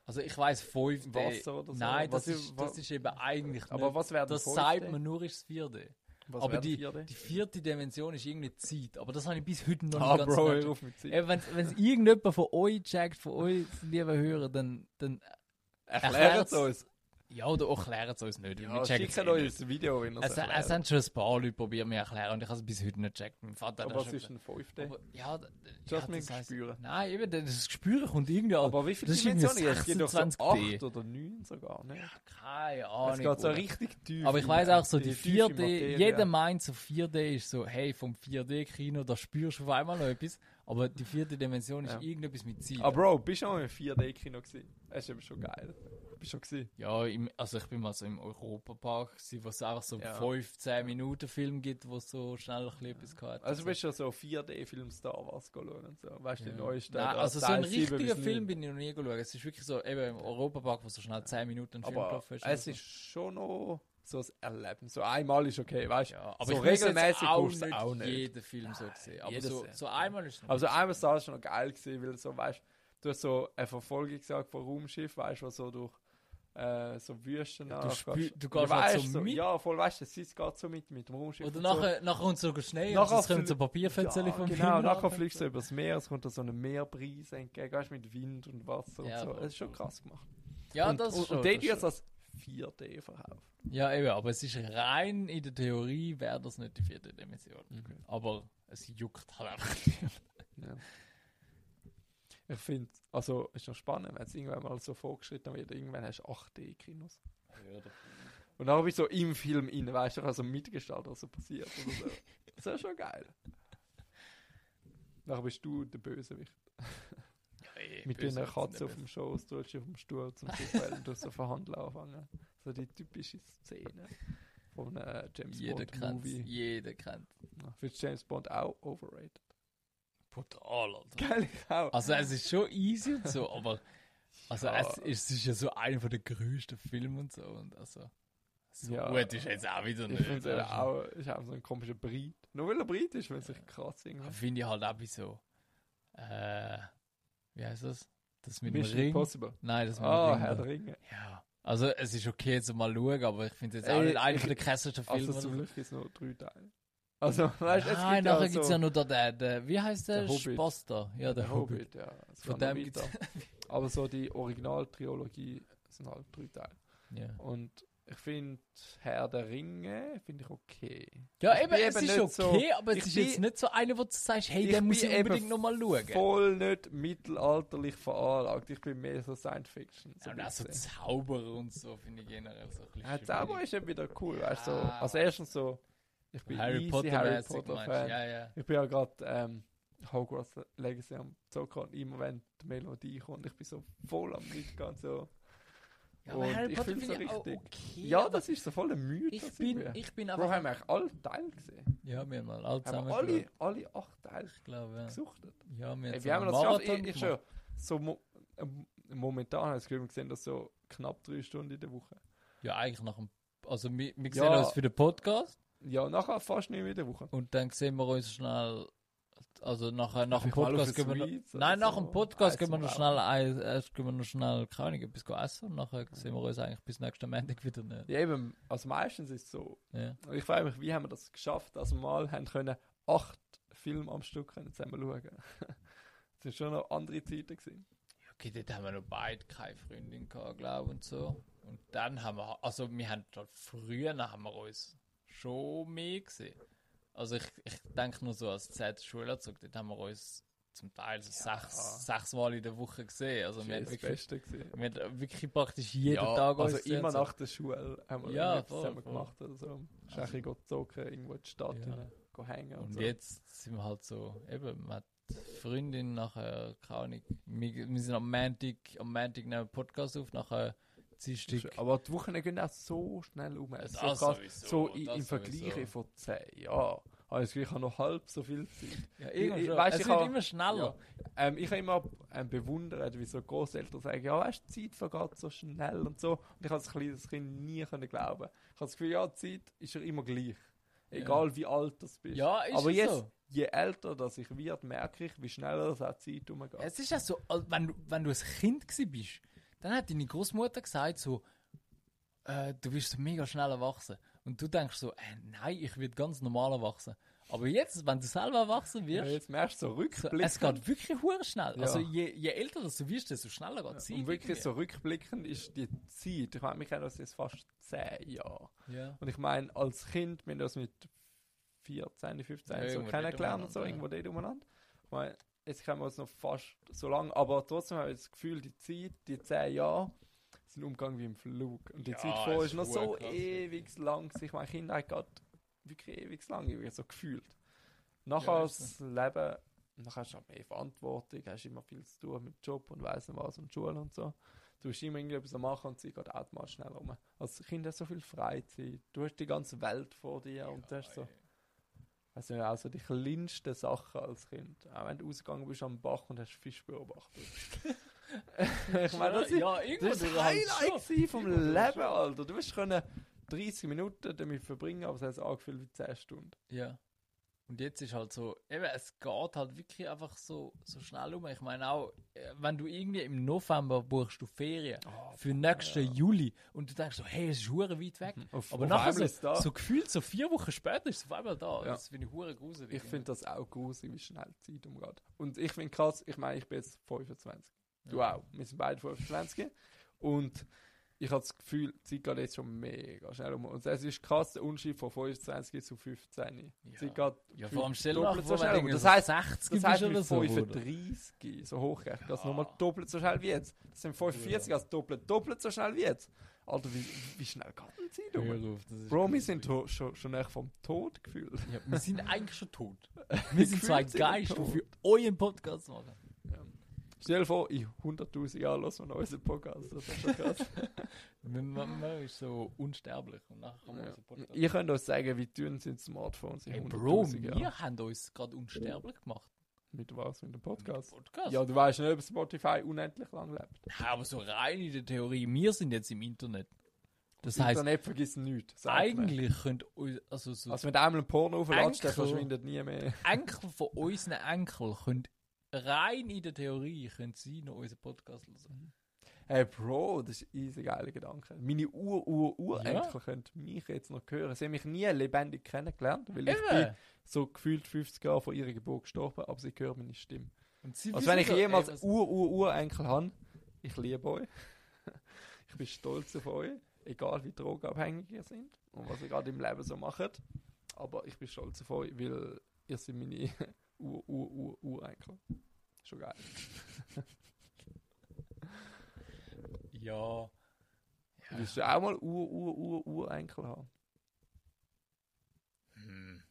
Also ich weiß 5D.
Wasser oder so.
Nein, das,
Was
ist, das ist eben eigentlich
Aber
nicht.
was wäre
Das
5D?
sagt man nur, ist das 4D.
Was
aber die,
4D?
die vierte Dimension ist irgendwie Zeit. Aber das habe ich bis heute noch
Ah,
nicht ganz
Bro,
gecheckt.
hör auf mit Zeit.
Eben, wenn es irgendjemand von euch checkt, von euch, liebe Hörer, dann, dann
Erklärt es uns.
Ja, oder auch klären es uns nicht.
Ja, schickt
eh nicht.
ein Video, wenn
Es,
es
es
erklärt.
haben schon ein paar Leute probiert, mir erklären und ich habe es bis heute nicht gecheckt. Mein Vater
Aber was ist ein 5D?
aber, ja,
Das
ja,
mit
das heisst-
Gespüren.
Nein, eben, das Gespür kommt irgendwie an.
Aber wie viele Dimensionen? Es gibt doch so
26D.
8 oder 9 sogar, ne?
Keine Ahnung.
Es geht so richtig tief.
Aber ich weiß auch so, die
tiefe
4D,
Materie.
jeder meint so 4D ist so, hey, vom 4D-Kino, da spürst du auf einmal noch etwas. Aber die vierte Dimension ist
Ja.
irgendetwas mit Zeit.
Ah, Bro, bist du auch im 4D-Kino gewesen? Das ist eben schon geil. Du schon gewesen?
Ja, im, also ich bin mal so im Europapark, wo es einfach so
Ja.
15 Minuten Film gibt, wo so schnell ein bisschen etwas
Also du bist schon so 4D-Film Star Wars schauen und so. Weißt du,
ja.
die neuesten.
Nein, also so einen
7 bis
richtigen
9.
Film bin ich noch nie geschaut. Es ist wirklich so, eben im Europapark, wo so schnell 10 Minuten Film
Aber
gelaufen ist.
es
oder
ist schon noch so ein Erleben. So einmal ist okay, weißt du?
so. ja, aber
so
ich
regelmäßig
auch
du
nicht,
auch nicht.
jeden Film so gesehen. Aber so, so einmal ist es noch
Also einmal war es schon noch geil gewesen, weil so, weißt du, hast so eine Verfolgung gesagt von Raumschiff, weißt du, was so durch äh, so Wüsten
Du
nachgehst.
spür- du
Und
gehst halt
weißt
so mit.
Ja, voll, weißt du, es geht so mit, mit dem Raumschiff.
Oder
und
nachher, nachher kommt so Schnee
Nachher
und es kommt so Papierfetzeli
ja,
vom
Genau,
Film
nachher fliegst du übers Meer, es kommt da so eine Meerbrise entgegen, weißt du, mit Wind und Wasser
Ja,
und so. Das ist schon krass gemacht.
Ja,
und,
das
und,
schon.
Und
schon.
als 4D verkauft.
Ja, eben, aber es ist rein in der Theorie, wäre das nicht die vierte Dimension.
Okay.
Aber es juckt halt einfach nicht.
Ja. Ich finde, also ist noch spannend, wenn es irgendwann mal so vorgeschritten wird, irgendwann hast du 8D-Kinos. Und dann habe ich so im Film rein, weißt du, also mitgestaltet, was so passiert oder so. Das ist schon geil. Nachher bist du der Bösewicht. Mit deiner Katze auf dem Schoß, du auf dem Stuhl zum Superheld und du so verhandeln anfangen. So die typische Szene von einem James
Jeder
Bond
kennt
Movie.
Jeder kennt
Findest du James Bond auch overrated?
Brutal, Alter.
Geil, ich auch.
Also es ist schon easy und so, aber also
Ja.
es, es ist ja so einer von den größten Filmen und so. Und also so
Ja.
gut ist jetzt auch wieder
Ich
nicht.
finde es
also.
auch, ist auch so ein komischer Brit. Nur weil er Brit ist, finde ich krass irgendwie.
Finde ich halt auch wie so. Äh, wie heißt das? Das mit
Mission
dem Ring?
Impossible.
Nein, das mit
Ah,
dem Ring.
Herr der Ringe.
Ja. Also es ist okay zum mal schauen, aber ich finde es jetzt auch nicht einer
ich-
von den krassesten Filmen.
Also zum. Glück ist es nur drei Teile. Also, weißt
Nein, nachher gibt es ja noch da den, den, wie heißt der?
Der Hobbit.
Da. Ja, der,
der
Hobbit.
Hobbit, ja. Es
Von dem gibt's.
Aber so die Originaltrilogie sind halt drei Teile.
Ja,
Und ich finde Herr der Ringe finde ich okay.
ja
Ich
eben, es
eben
ist
nicht so-
okay, aber es ist
bin-
jetzt nicht so einer, wo du sagst, hey, den muss ich unbedingt nochmal schauen.
Voll nicht mittelalterlich veranlagt. Ich bin mehr so Science Fiction. So
Ja, und auch so. Zauberer und so finde ich generell so ein bisschen
Ja, Zauber ist eben wieder cool, weißt. So. Also erstens so, ich bin
Harry
easy
Potter,
Harry Potter? Fan.
Ja, ja.
Ich bin ja gerade ähm, Hogwarts Legacy am zocken und immer wenn die Melodie kommt, ich bin so voll am Mitgehen so.
ja aber
Und
Harry
ich
Potter finde ich
so
auch
richtig.
okay.
Ja, das ist so voll ein Mythos.
ich bin,
irgendwie.
ich bin
Bro,
einfach...
haben wir eigentlich alle Teile gesehen?
ja, wir haben mal alle
Haben
zusammen
wir alle, alle acht Teile
Ich glaube, ja.
gesuchtet?
Ja, wir haben
Ey, haben wir
einen
das geschafft? Ich, ich schon so mo ähm, momentan habe ich das Gefühl, wir sehen das so knapp drei Stunden in der Woche.
Ja, eigentlich nach dem... Also wir, wir sehen
Ja.
uns für den Podcast
Ja, nachher fast nicht mehr in der Woche.
und dann sehen wir uns schnell... Also nachher, nach dem Podcast gehen wir noch, Nein, nach dem Podcast
Eis
gehen wir noch schnell, erst gehen wir noch schnell, keine etwas essen und nachher sehen wir uns eigentlich bis nächsten Montag wieder nicht.
Ja, eben, also meistens ist es so.
Ja.
Ich frage mich, wie haben wir das geschafft, dass wir mal haben können acht Filme am Stück können zusammen schauen. das sind schon noch andere Zeiten gewesen.
Okay, dort haben wir noch beide keine Freundin gehabt, glaube und so. Und dann haben wir, also wir haben dort früher haben wir uns schon mehr gesehen. Also ich, ich denke nur so als zweiter Schulerzug, dort haben wir uns zum Teil so
Ja.
sechs, sechs Mal in der Woche gesehen. Also
Das
wir haben
das
wirklich, wir haben wirklich praktisch jeden
ja,
Tag
also immer nach der Schule haben wir
Ja, voll,
zusammen
voll.
gemacht. Oder so.
Also-
Also, go zocken, irgendwo in die Stadt
Ja.
go hängen und,
Und
so.
jetzt sind wir halt so, eben, man hat Freundin nachher, keine Ahnung, wir, wir sind am Montag, am Montag nehmen wir Podcast auf, nachher Dienstag.
Aber die Wochen gehen auch so schnell um.
Das
so krass. so i-
das
im
sowieso.
Vergleich von 10 Jahren. habe ich das ich habe noch halb so viel Zeit.
Ja, ich,
schon. Weißt,
es
ich
wird
hab-
immer schneller.
Ähm, ich habe immer ähm, bewundert, wie so Großeltern sagen, ja, weißt, die Zeit vergeht so schnell und so. Und ich habe als kleines Kind nie können glauben. Ich habe das Gefühl, ja, die Zeit ist ja immer gleich. Egal wie alt du bist.
Ja, ist
Aber jetzt,
so.
je älter das ich werde, merke ich, wie schneller das auch die Zeit umgeht.
Es ist ja so, wenn du, wenn du ein Kind bist, dann hat deine Großmutter gesagt so, äh, du wirst so mega schnell erwachsen. Und du denkst so, äh, nein, ich werde ganz normal erwachsen. Aber jetzt, wenn du selber erwachsen
ja,
wirst,
jetzt merkst du so
so,
rückblickend.
es geht wirklich hure schnell.
Ja.
Also je, je älter das du wirst, desto schneller geht die Zeit.
und wirklich
irgendwie.
so rückblickend ist die Zeit, ich meine, wir kennen das jetzt fast 10 Jahre.
Ja.
Und ich meine, als Kind, wir haben das mit 14, 15
Ja,
so kennengelernt und so, irgendwo dort umeinander. Ich meine, jetzt kennen wir uns noch fast so lange, aber trotzdem habe ich das Gefühl, die Zeit, die 10 Jahre, sind umgegangen wie im Flug. Und die
Ja,
Zeit vorher ist noch
ist
so
krass, ja.
ewig lang. Ich meine, Kindheit geht wirklich ewig lang, irgendwie so gefühlt. Nachher
Ja, ist
das Leben, nachher hast du halt mehr Verantwortung, hast immer viel zu tun mit Job und weiss nicht was und Schule und so. Du musst immer irgendetwas machen und sie geht automatisch schnell rum. Als Kind hast du so viel Freizeit. Du hast die ganze Welt vor dir und du hast so, also auch so die kleinsten Sachen als Kind. Auch wenn du rausgegangen bist am Bach und hast Fisch beobachtet. ich meine, das ist,
ja,
das ist das
halt
Highlight vom
Irgendwo
Leben. Alter. Du hast können 30 Minuten damit verbringen, aber es hat angefühlt wie 10 Stunden.
Ja. Und jetzt ist halt so, eben, es geht halt wirklich einfach so, so schnell um. Ich meine auch, äh, wenn du irgendwie im November buchst du Ferien für nächsten Juli und du denkst so, hey, es ist hure weit weg.
Auf,
Aber
auf
nachher so,
ist es da.
so gefühlt, so vier Wochen später ist es auf einmal da.
Ja.
Das finde ich hure gruselig.
Ich finde das auch gruselig, wie schnell die Zeit umgeht. Und ich finde krass, ich meine, ich bin jetzt 25. Du
Ja.
auch. Wir sind beide 25. Und ich habe das Gefühl, die Zeit geht jetzt schon mega schnell um. Und es ist krass, der Unterschied von 25 zu 15. Die
Ja.
Zeit geht
Ja, vor allem mal
doppelt so schnell um. Das heißt,
60
das
oder
mit
so. oder?
35, so hochgerechnet, das
Ja.
nochmal doppelt so schnell wie jetzt. Das sind 45 als doppelt, doppelt so schnell wie jetzt. Alter, wie, wie schnell geht denn die Zeit um? Bro, wir sind schon, schon echt vom Tod gefühlt.
Ja, wir sind eigentlich schon tot. Wir sind zwei Geister, die für euren Podcast machen.
Stell vor, in 100.000 Jahren wir noch unseren Podcast. Das ist schon krass.
Man, ist so unsterblich und nachher kann man
Ja.
unseren Podcast
Ihr könnt uns sagen, wie dünn sind Smartphones in
Hey Bro,
100.000
wir
Jahren.
haben uns gerade unsterblich gemacht.
Mit was? Mit dem Podcast?
Podcast.
Ja, du weißt nicht, ob Spotify unendlich lang lebt.
Ja, aber so rein in der Theorie, wir sind jetzt im Internet. Das heißt,
Internet vergisst nichts.
eigentlich könnt also so
Also wenn du einmal ein Porno aufladest, der verschwindet nie mehr.
Enkel von unseren Enkel könnt rein in der Theorie können sie noch unseren Podcast hören.
Hey Bro, das ist ein easy geiler Gedanke. Meine Ur-Ur-Urenkel können mich jetzt noch hören. Sie haben mich nie lebendig kennengelernt, weil ich bin
Eben.
so gefühlt 50 Jahre vor ihrer Geburt gestorben, aber sie hören meine Stimme. Also wenn ich jemals
ey, was-
Ur-Ur-Urenkel habe, ich liebe euch. ich bin stolz auf euch, egal wie drogenabhängig ihr seid und was ihr gerade im Leben so macht. Aber ich bin stolz auf euch, weil ihr seid meine Ur-Ur-Ur-Urenkel. Schon geil.
Ja.
Willst du auch mal Ur-Ur-Ur-Urenkel haben?
Hm.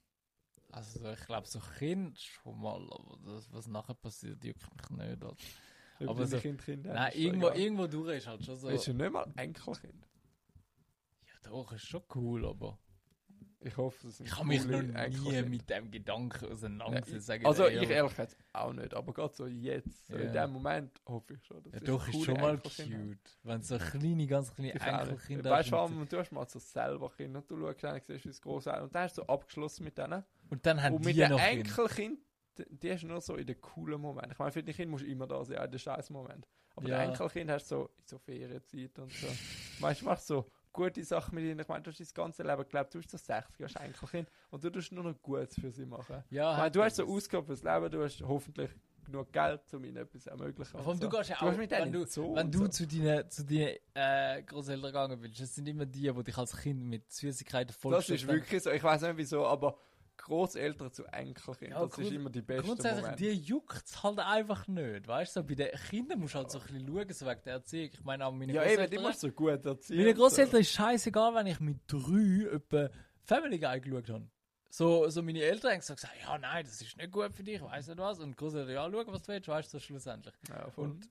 Also ich glaube so Kind schon mal, aber das, was nachher passiert, juckt mich nicht. Alter.
Ob
Aber so-
Kind haben,
Nein, irgendwo,
egal.
irgendwo durch ist halt schon so.
Willst du nicht mal Enkelkind?
Ja, doch, ist schon cool, aber
Ich hoffe, es sind
ich habe mich noch nie mit dem Gedanken auseinandergesetzt. sag
Also
dir
ich
ehrlich.
ehrlich jetzt auch nicht, aber gerade so jetzt, so in
Ja.
dem Moment hoffe ich schon. dass
Ja, doch, ist schon mal cute. Wenn so kleine, ganz kleine. Enkelkinder
Weißt du, warum? du hast mal so selber Kinder und du schaust dann, siehst, wie es groß ist. Und dann hast du so abgeschlossen mit denen.
und dann haben
und mit
die
den
noch.
Enkelkind, die, hast du nur so in den coolen Moment. Ich meine, für die Kinder musst du immer da sein, in den scheiß Moment. Aber
Ja.
der Enkelkind hast du so in so Ferienzeit und so. Du, machst so gute Sachen mit ihnen. Ich meine, du hast dein ganze Leben gelebt, du bist so 60, hast Enkelkind und du tust nur noch Gutes für sie machen.
Ja,
Ich meine,
hat
du hast so
das.
ausgegabt fürs Leben, du hast hoffentlich genug Geld, um ihnen etwas zu ermöglichen.
Vor allem,
und
du
so.
gehst ja auch,
mit denen
wenn du,
Zoo
wenn du
so.
zu deinen, zu deinen äh, Großeltern gegangen bist, das sind immer die, die dich als Kind mit Süßigkeiten
Das
vollgestellt
ist wirklich so. Ich weiß nicht wieso, aber Großeltern zu Enkelkind,
Ja,
das ist immer die beste
Grundsätzlich,
Moment.
die juckt es halt einfach nicht. Weißt du, so bei den Kindern musst du halt so ein bisschen schauen, so wegen der Erziehung. Ich meine, auch meine
ja, eben, die
Großeltern.
musst du so gut erziehen.
Meine Großeltern ist scheißegal, wenn ich mit drei etwa Family Guy geschaut habe. So, so meine Eltern haben gesagt, ja, nein, das ist nicht gut für dich, weißt du was? Und Großeltern, ja, schau, was du willst, weißt du, so schlussendlich.
So. Ja, voll.
Und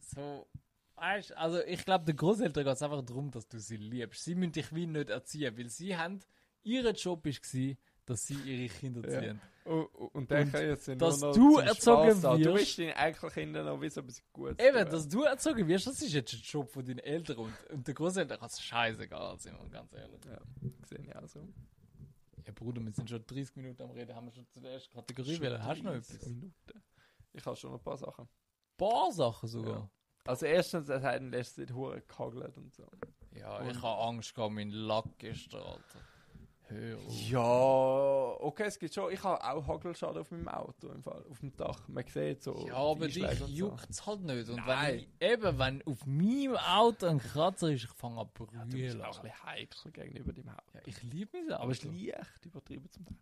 so, weißt also ich glaube, den Großeltern geht es einfach darum, dass du sie liebst. Sie müssen dich wie nicht erziehen, weil sie haben, ihr Job war, dass sie ihre Kinder
Ja.
ziehen.
Und, und dann können jetzt nur
dass
noch
du erzogen
Spaß da. Du
wirst-
willst deinen Enkelkindern noch so ein bisschen gut
Eben, dass du erzogen wirst, das ist jetzt ein Job von deinen Eltern und, und der Großeltern kann es scheißegal sein, wir ganz ehrlich.
Ja, sehe ich auch so.
Ja, Bruder, wir sind schon 30 Minuten am Reden, haben wir schon zu der ersten Kategorie wählen. Hast du noch
30
etwas?
Minuten. Ich habe schon noch ein paar Sachen.
paar Sachen sogar.
Ja. Also erstens, es hat in letzter Zeit hure gehagelt und so.
Ja,
Und-
ich habe Angst gehabt, mein Lack gestern, Alter. Hör.
Ja, okay, es gibt schon. Ich habe auch Hagelschaden auf meinem Auto im Fall, auf dem Dach. Man sieht so.
Ja, aber
die
dich
so.
juckt es halt nicht. Und wenn
Nein.
ich, eben, wenn auf meinem Auto ein Kratzer ist, ich fange an zu
Ja, du bist
brüllen.
auch ein bisschen heikel gegenüber deinem Haus.
ja, ich liebe mein Auto.
aber es ist leicht übertrieben zum Teil.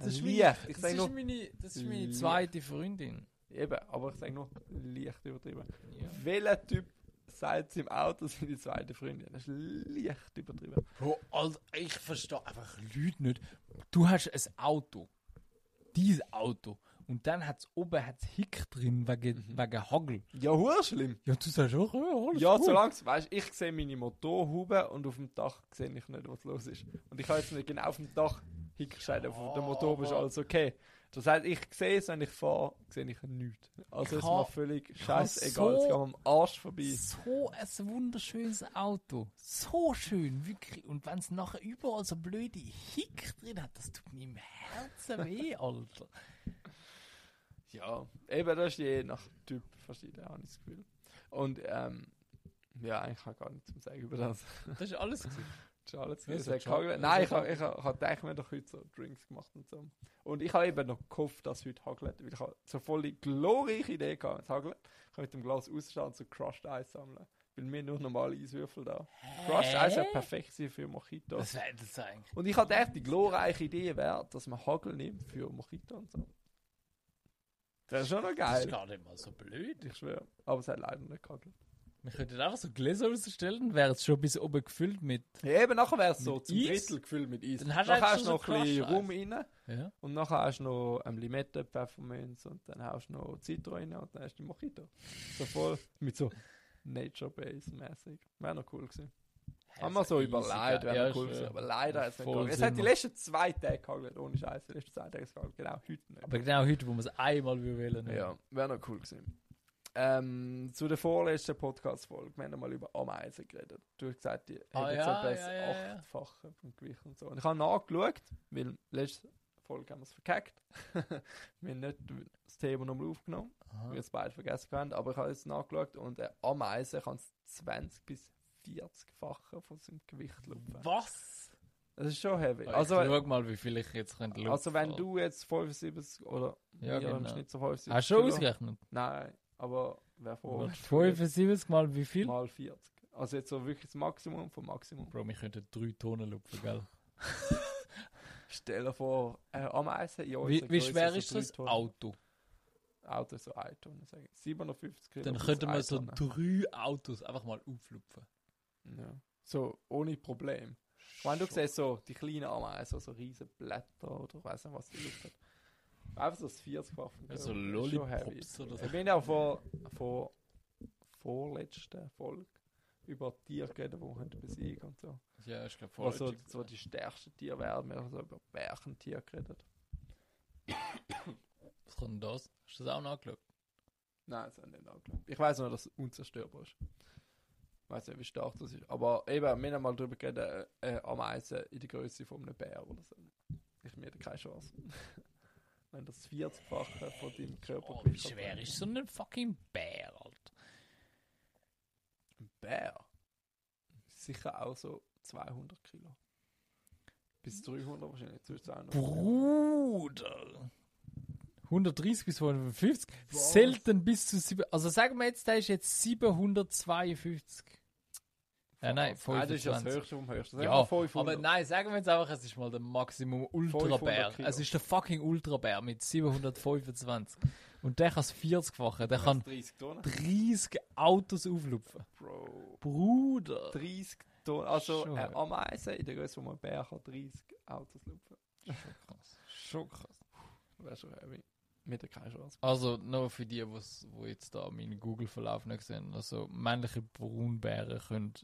das ist, meine,
Ich
das, ist
nur-
meine, das ist meine zweite Freundin.
Eben, aber ich sage nur leicht übertrieben.
Ja.
Welcher Typ sagt im Auto seine zweite Freundin? Das ist leicht übertrieben.
Bro, Alter, ich verstehe einfach Leute nicht. Du hast ein Auto. Dieses Auto. Und dann hat es oben hat's Hick drin wegen,
Mhm.
wegen Hagel.
Ja, hure schlimm.
Ja, du sagst auch, ja, alles
Ja,
gut.
solange weißt, ich sehe meine Motorhaube und auf dem Dach sehe ich nicht, was los ist. Und ich habe jetzt nicht genau auf dem Dach hingestellt, auf der Motorhaube ist
aber-
alles okay. Das heißt, ich sehe es, wenn ich fahre, sehe ich nichts. Also
Ich
ist mir völlig scheißegal, es
so-
geht mir am Arsch vorbei.
So ein wunderschönes Auto. So schön, wirklich. Und wenn es nachher überall so blöde Hick drin hat, das tut mir im Herzen weh, Alter.
Ja, eben, das ist je nach Typ verschieden, habe ich das Gefühl. Und, ähm, ja, eigentlich kann ich gar nichts mehr sagen über das.
Das ist alles gewesen.
Ist alles
Ja.
Nein, ich
so
habe ich hab, ich hab gedacht, wir haben doch heute so Drinks gemacht und so. Und ich habe eben noch gehofft, dass es heute hagelt, weil ich habe so voll die glorreiche Idee gehabt, es hagelt. Ich kann mit dem Glas rausstehen und so Crushed Eis sammeln. Weil wir nur normale Eiswürfel da. Crushed Eis wäre perfekt für Mojito.
Das wäre das eigentlich.
Und ich habe gedacht, die glorreiche Idee wäre, dass man Hagel nimmt für Mojito und so. Das ist schon noch
Das ist
geil.
gar nicht mal so blöd.
Ich schwöre. Aber es hat leider nicht gehagelt.
Wir könnten einfach so Gläser rausstellen, wäre es schon bis oben gefüllt mit.
Ja, eben nachher wäre es so zum
Eis?
Drittel gefüllt mit Eis.
Dann hast du
nachher hast
schon
noch
so
ein bisschen Rum rein.
Ja.
Und nachher hast du noch ähm, Limette, Pfefferminz und dann hast du noch Zitron rein und dann hast du Mojito. So voll mit so Nature Base mäßig. Wäre noch cool gewesen. Haben wir so überlegt, wäre
ja,
noch cool
ist,
gewesen. Aber leider hat es nicht gegangen. Es hat die letzten zwei Tage gehagelt, ohne Scheiß. Die letzten zwei Tage ist gehagelt. Genau, heute nicht.
Aber genau heute, wo wir es einmal wählen.
Ja, wäre noch cool gewesen. Ähm, zu der vorletzten Podcast-Folge, wir haben noch mal über Ameisen geredet. Du hast gesagt, die
Ah,
haben jetzt
ja,
etwa das
ja, ja.
Achtfache vom Gewicht und so. Und ich habe nachgeschaut, weil letzte Folge haben wir es verkackt. wir haben nicht das Thema nochmal aufgenommen,
Aha.
weil wir es beide vergessen haben. Aber ich habe jetzt nachgeschaut und eine Ameise kann 20 bis 40-fache von seinem Gewicht lupfen.
Was?
Das ist schon heavy.
Also, schau mal, wie viel ich jetzt könnte
also wenn
lupfen.
du jetzt 75 oder
Ja,
wir im
genau.
Schnitt so 75
Hast du schon
Kilo-
ausgerechnet?
Nein, aber wer vor?
Warte, 75 mal wie viel?
Mal 40. Also jetzt so wirklich das Maximum vom Maximum.
Bro, wir könnten drei Tonnen lupfen, gell?
Stell dir vor, äh, Ameisen in
Wie, wie schwer ist das
Tonnen.
Auto?
Auto ist so 1 Tonne, sage ich. 750 Kilo.
Dann könnten wir so drei Autos einfach mal auflupfen.
Ja. So, ohne Problem. Ich meine, du siehst so die kleinen Ameisen, so riesen Blätter oder ich weiß nicht, was die lupfen. Einfach so das 40-fach. vom
Ja, so
Körper. Ist schon heavy.
Lollipops oder so.
Ich bin ja vor, vor vorletzten Folge über Tiere geredet, die man besiegen und so.
Ja, ich glaube
Was so, so die stärksten Tiere werden. Wir haben so über Bärchentiere geredet.
Was kommt denn das? Hast du das auch nachgeschaut?
Nein, das habe ich nicht angeschaut. Ich weiß nur, dass es unzerstörbar ist. Ich weiß nicht, wie stark das ist. Aber eben, wir haben mal darüber geredet, äh, äh, Ameisen in der Größe von einem Bär oder so. Ich mir da keine Chance. Wenn das 40-fache von deinem Körper
Oh, wie schwer ist so ein fucking Bär, Alter?
Ein Bär? Sicher auch so 200 Kilo. Bis 300 wahrscheinlich. Zwischen 200
Bruder! 130 bis 150.
Was?
Selten bis zu 7. Also sagen wir jetzt, der ist jetzt 752. Ja, nein,
Ah, das ist ja das
25.
höchste vom höchsten.
Ja,
Sagen wir 500.
aber nein, sagen wir jetzt einfach, es ist mal der Maximum Ultrabär.
500 Kilo.
Es ist der fucking Ultrabär mit 725. Und der kann das 40-fache. Der kann
30 Tonnen.
30 Autos auflupfen.
Bro.
Bruder!
30 Tonnen. Also
Schon
eine
heavy.
Ameise in der Größe von einem Bär kann 30 Autos lupfen.
Schon krass. Schon krass.
Wäre schon heavy. Mit der keine Chance.
Also, nur für die, wo jetzt da meinen Google-Verlauf nicht sehen. Also, männliche Braunbären können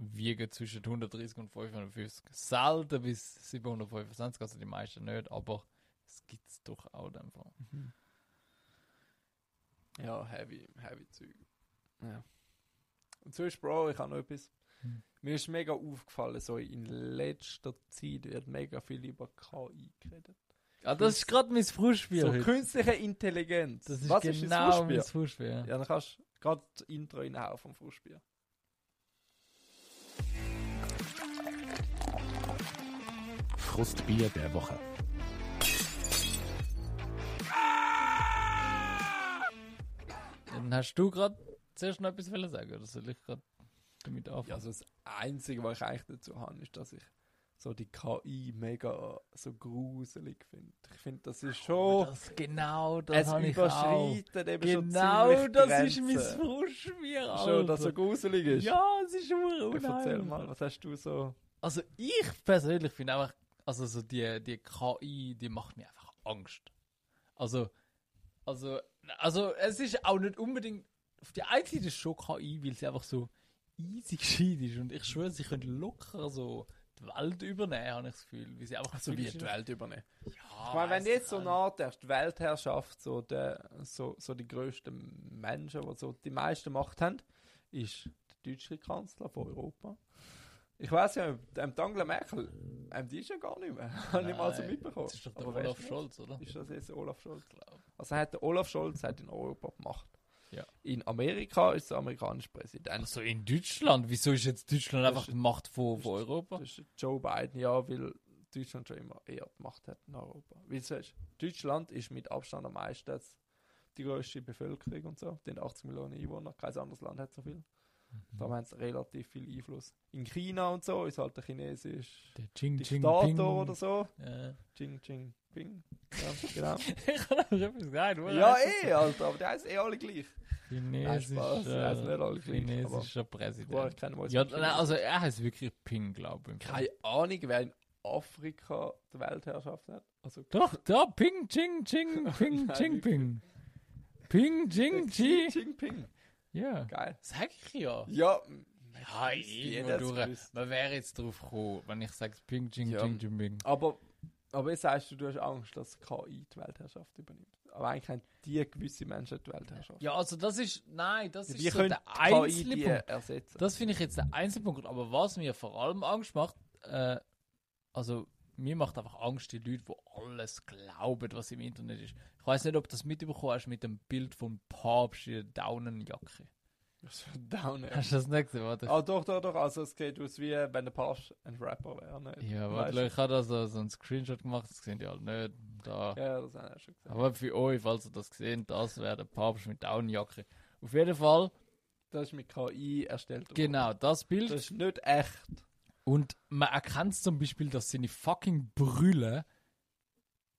wiegen zwischen 130 und 550. Selten bis 725, also die meisten nicht, aber es gibt es doch auch einfach.
Ja, heavy, heavy Zeug. Ja. Und sonst, Bro, ich habe noch etwas.
Hm.
Mir ist mega aufgefallen, so in letzter Zeit wird mega viel über KI geredet.
Ah, das ist gerade mein Frühspiel.
So
heute.
künstliche Intelligenz.
das ist
Was
genau
ist das
mein
Frühspiel?
Ja,
dann kannst du gerade das Intro reinhauen vom Frühspiel.
Frustbier der Woche.
Dann hast du gerade zuerst noch etwas wollen sagen, oder soll ich gerade damit anfangen?
Ja, also das Einzige, was ich eigentlich dazu habe, ist, dass ich so die KI mega so gruselig finde. Ich finde, das ist schon...
das, genau, das
es
habe ich auch.
überschreitet eben schon
Genau,
ziemlich
das
Grenzen.
ist mein Frühspiel,
Schon, dass
Alter.
so gruselig ist.
Ja, es ist schon
Ja,
unheimlich.
Erzähl mal, was hast du so...
Also ich persönlich finde einfach, also so die, die KI, die macht mir einfach Angst. Also, also, also es ist auch nicht unbedingt, auf die einen Seite ist es schon KI, weil sie einfach so easy gescheit ist und ich schwöre, sie können locker so die Welt übernehmen, habe ich das Gefühl, weil sie einfach
So
viel
wie die Welt übernehmen.
Ja,
Ich meine, wenn jetzt so nachdenkst, die Weltherrschaft, so, der, so, so die grössten Menschen, die so die meiste Macht haben, ist der deutsche Kanzler von Europa. Ich weiß ja, ähm, die Angela Merkel, ähm, die ist ja gar nicht mehr. Habe ich mal so mitbekommen.
Das ist doch der
Aber
Olaf Scholz, oder?
Ist das jetzt Olaf Scholz?
Glaub.
Also hat der Olaf Scholz hat in Europa gemacht.
Ja.
In Amerika ist der amerikanische Präsident.
Also in Deutschland, wieso ist jetzt Deutschland
Das
einfach
ist-
die Macht von, von Europa?
Das ist Joe Biden, ja, weil Deutschland schon immer eher die Macht hat in Europa. Du sagst, Deutschland ist mit Abstand am meisten die größte Bevölkerung und so. Haben 80 Millionen Einwohner, kein anderes Land hat so viel. Da haben sie relativ viel Einfluss. In China und so ist halt der chinesische
Der Ching Ching
Diktator
Ping.
oder so.
Ja.
Ching Ching Ping. Ja, genau.
ich habe noch etwas oder?
ja, eh, Alter, aber die heißen eh alle gleich.
Chinesischer,
also nicht alle gleich,
chinesischer
Boah,
Präsident.
ich kenne mal
Ja, nein, also er heißt wirklich Ping, glaube ich.
Keine Ahnung, wer in Afrika die Weltherrschaft hat. Also,
Doch, da, Ping, Ching, Ching, Ping, Ching. Ping. Ping, Ching,
Xi
Chi.
Jinping.
Ja.
Geil.
Sag ich ja.
Ja,
Ja,
jeder
irgendwo durch. Man wäre jetzt drauf gekommen, wenn ich sage Ping, Ching,
Ja.
Ching, Ching, Ping.
aber, aber jetzt sagst du, du hast Angst, dass KI die Weltherrschaft übernimmt. Aber eigentlich haben die gewisse Menschen die Weltherrschaft.
Ja, also das ist, nein, das ist so der
die
Punkt. Das finde ich jetzt der einzige Punkt. Aber was mir vor allem Angst macht, äh, also mir macht einfach Angst die Leute, die alles glauben, was im Internet ist. Ich weiß nicht, ob du das mitbekommen hast mit dem Bild vom Papst in der Daunenjacke.
So down. ey.
Hast du das nicht gesehen? Warte.
Ah, doch, doch, doch. Also, es geht aus wie wenn der Papst ein Rapper wäre. Nicht?
Ja,
Weißt
warte, ich habe da so, so einen Screenshot gemacht, das sehen die halt nicht. Da.
Ja, das haben wir schon gesagt.
Aber für euch, falls ihr das gesehen das wäre der Papst mit Daunenjacke. Auf jeden Fall,
Das ist mit KI erstellt. worden.
genau, das Bild.
Das ist nicht echt.
Und man erkennt zum Beispiel, dass seine fucking Brille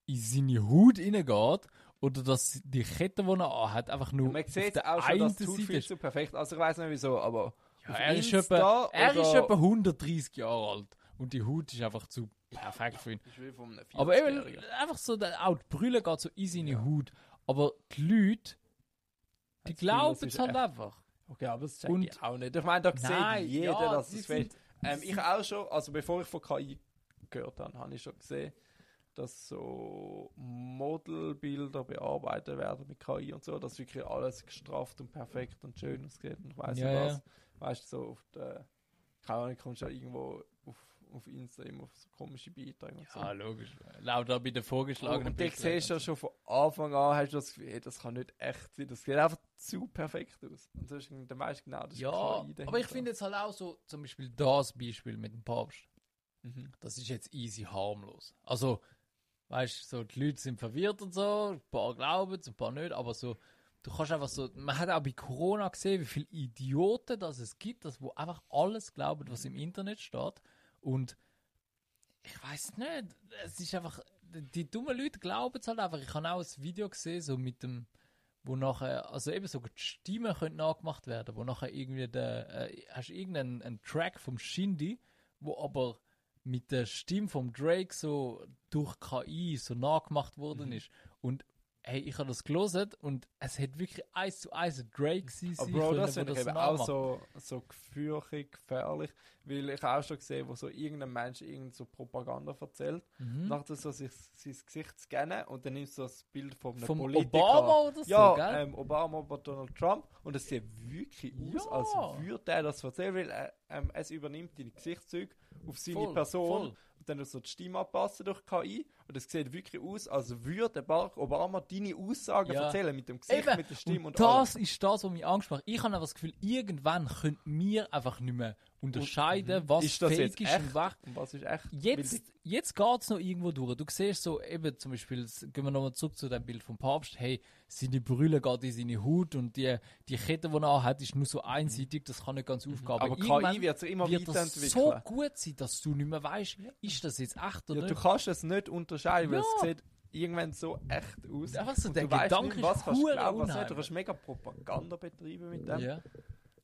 in seine Haut reingeht oder dass die Kette, die er anhat, einfach nur
Man
auf
sieht
der
auch schon, dass die Haut viel
ist.
zu perfekt Also, ich weiß nicht wieso, aber.
Ja,
auf
er, ist etwa, er ist etwa 130 Jahre alt und die Haut ist einfach zu perfekt für ihn.
Das ist wie von einem
Aber eben,
40-Jährigen.
einfach so, der, auch die Brille geht so in seine Haut. Aber die Leute, die
das
glauben es halt
echt.
einfach.
Okay, aber das check
Und-
ich auch nicht. Ich meine, da
Nein,
sieht jeder,
ja,
dass es
sind-
ähm, Ich auch schon, also bevor ich von KI gehört habe, habe ich schon gesehen, dass so Modelbilder bearbeitet werden mit KI und so, dass wirklich alles gestrafft und perfekt und schön aussieht und ich weiss
Ja,
nicht
ja.
was. Weißt du, so auf der, keine Ahnung, kommst du ja irgendwo auf, auf Insta immer auf so komische Beiträge und so.
Ja, logisch. Lauter bei den vorgeschlagenen
Und dann
Bildern.
siehst du ja schon von Anfang an, hast du das Gefühl, hey, das kann nicht echt sein. Das sieht einfach zu perfekt aus. Und das ist der meiste genau das ist
Ja, aber ich finde jetzt halt auch so, zum Beispiel das Beispiel mit dem Papst.
Mhm.
Das ist jetzt easy harmlos. Also, weißt du, so, die Leute sind verwirrt und so, ein paar glauben es, ein paar nicht, aber so, du kannst einfach so, man hat auch bei Corona gesehen, wie viele Idioten das es gibt, das wo einfach alles glauben, was im Internet steht. Und ich weiß nicht, es ist einfach, die dummen Leute glauben es halt einfach. Ich habe auch ein Video gesehen, so mit dem, wo nachher, also eben so die Stimmen können nachgemacht werden, wo nachher irgendwie der, äh, hast du irgendeinen einen Track vom Shindy, wo aber mit der Stimme vom Drake so durch KI so nachgemacht worden
Mhm.
ist. Und hey, ich habe das gelesen und es hat wirklich eins zu eins Drake sein
Aber Bro, das finde ich eben auch so, so gefürchtig, gefährlich, weil ich auch schon gesehen, wo so irgendein Mensch irgend so Propaganda erzählt,
Mhm.
nachher so sich sein Gesicht scannen und dann nimmst du das Bild von einem
Vom
Politiker.
Obama oder so,
ja,
gell?
ähm, Obama oder Donald Trump und es sieht wirklich aus,
Ja.
als würde er das erzählen, weil äh, ähm, es übernimmt deine Gesichtszüge auf seine
Voll,
Person
voll.
Und dann so die Stimme anpassen durch KI und es sieht wirklich aus, als würde Barack Obama deine Aussagen
Ja.
erzählen mit dem Gesicht,
Eben,
mit der Stimme und,
und
allem.
das ist das, was mich angesprochen hat. Ich habe das Gefühl, irgendwann können wir einfach nicht mehr unterscheiden, was
mhm. Ist das
fake
jetzt
ist
echt?
und was.
Was ist echt?
Jetzt, jetzt geht es noch irgendwo durch. Du siehst so, eben zum Beispiel, gehen wir nochmal zurück zu dem Bild vom Papst. Hey, seine Brille geht in seine Haut und die, die Kette, die er anhat, ist nur so einseitig, das kann nicht ganz aufgehen.
Aber
irgendwann
KI wird sich immer
wird
weiterentwickeln.
so gut sein, dass du nicht mehr weißt, ist das jetzt echt oder
ja, du
nicht.
kannst es nicht unterscheiden, weil
Ja.
es sieht irgendwann so echt aus.
Einfach so,
Und
der
du weißt
Gedanke
nicht, was
ist
kannst du glauben, was nicht. Du
unheimlich.
kannst mega Propaganda betreiben mit dem.
Ja.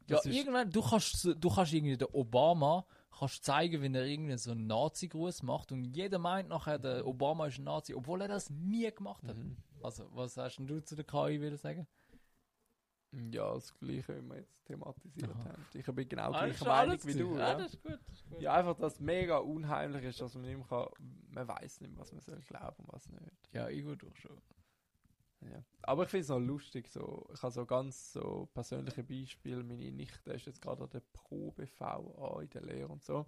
Ja,
Das ist-
irgendwann, du kannst, du kannst irgendwie den Obama kannst zeigen, wenn er irgendwie so einen Nazi-Gruß macht und jeder meint nachher, der Obama ist ein Nazi, obwohl er das nie gemacht hat.
Mhm.
Also, was hast denn du zu der KI wieder sagen?
Ja, das Gleiche, wie wir jetzt thematisiert
Aha.
haben. Ich bin genau
Ah,
gleicher Meinung wie du.
Ja,
Ja,
das ist gut. Das ist gut.
ja, einfach, dass es mega unheimlich ist, dass man nicht mehr kann, man weiß nicht, was man soll glauben und was nicht.
Ja, ich gut auch schon.
Ja. Aber ich finde es noch lustig, so, ich habe so ganz so persönliche Beispiele. Meine Nichte ist jetzt gerade an der Probe VA in der Lehre und so.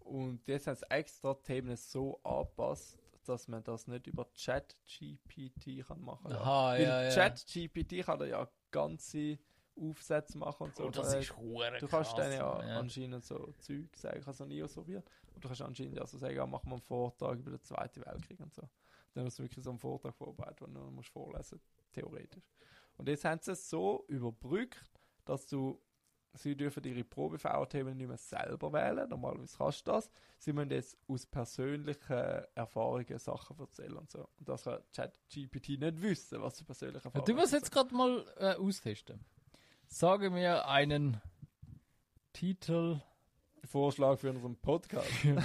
Und jetzt haben sie extra Themen so angepasst, dass man das nicht über Chat-GPT kann machen kann.
Aha,
Weil
ja, ja.
Chat-GPT kann da ja ganze Aufsätze machen und so.
Oh, das
Äh,
ist hure
Du kannst
krass,
dann ja,
ja.
anscheinend so Zeug sagen, ich habe es noch nie ausprobiert. Und du kannst anscheinend ja so sagen, ja, mach mal einen Vortrag über den Zweiten Weltkrieg und so. Dann hast du wirklich so einen Vortrag vorbereitet, den du musst vorlesen theoretisch. Und jetzt haben sie es so überbrückt, dass du, sie dürfen ihre Probe-VR-Themen nicht mehr selber wählen, normalerweise kannst du das. Sie müssen jetzt aus persönlichen Erfahrungen Sachen erzählen und so. Und das kann ChatGPT nicht wissen, was für persönliche
Ja,
Erfahrungen
du musst jetzt gerade mal äh, austesten. Sage mir einen Titel
Vorschlag für unseren Podcast.
für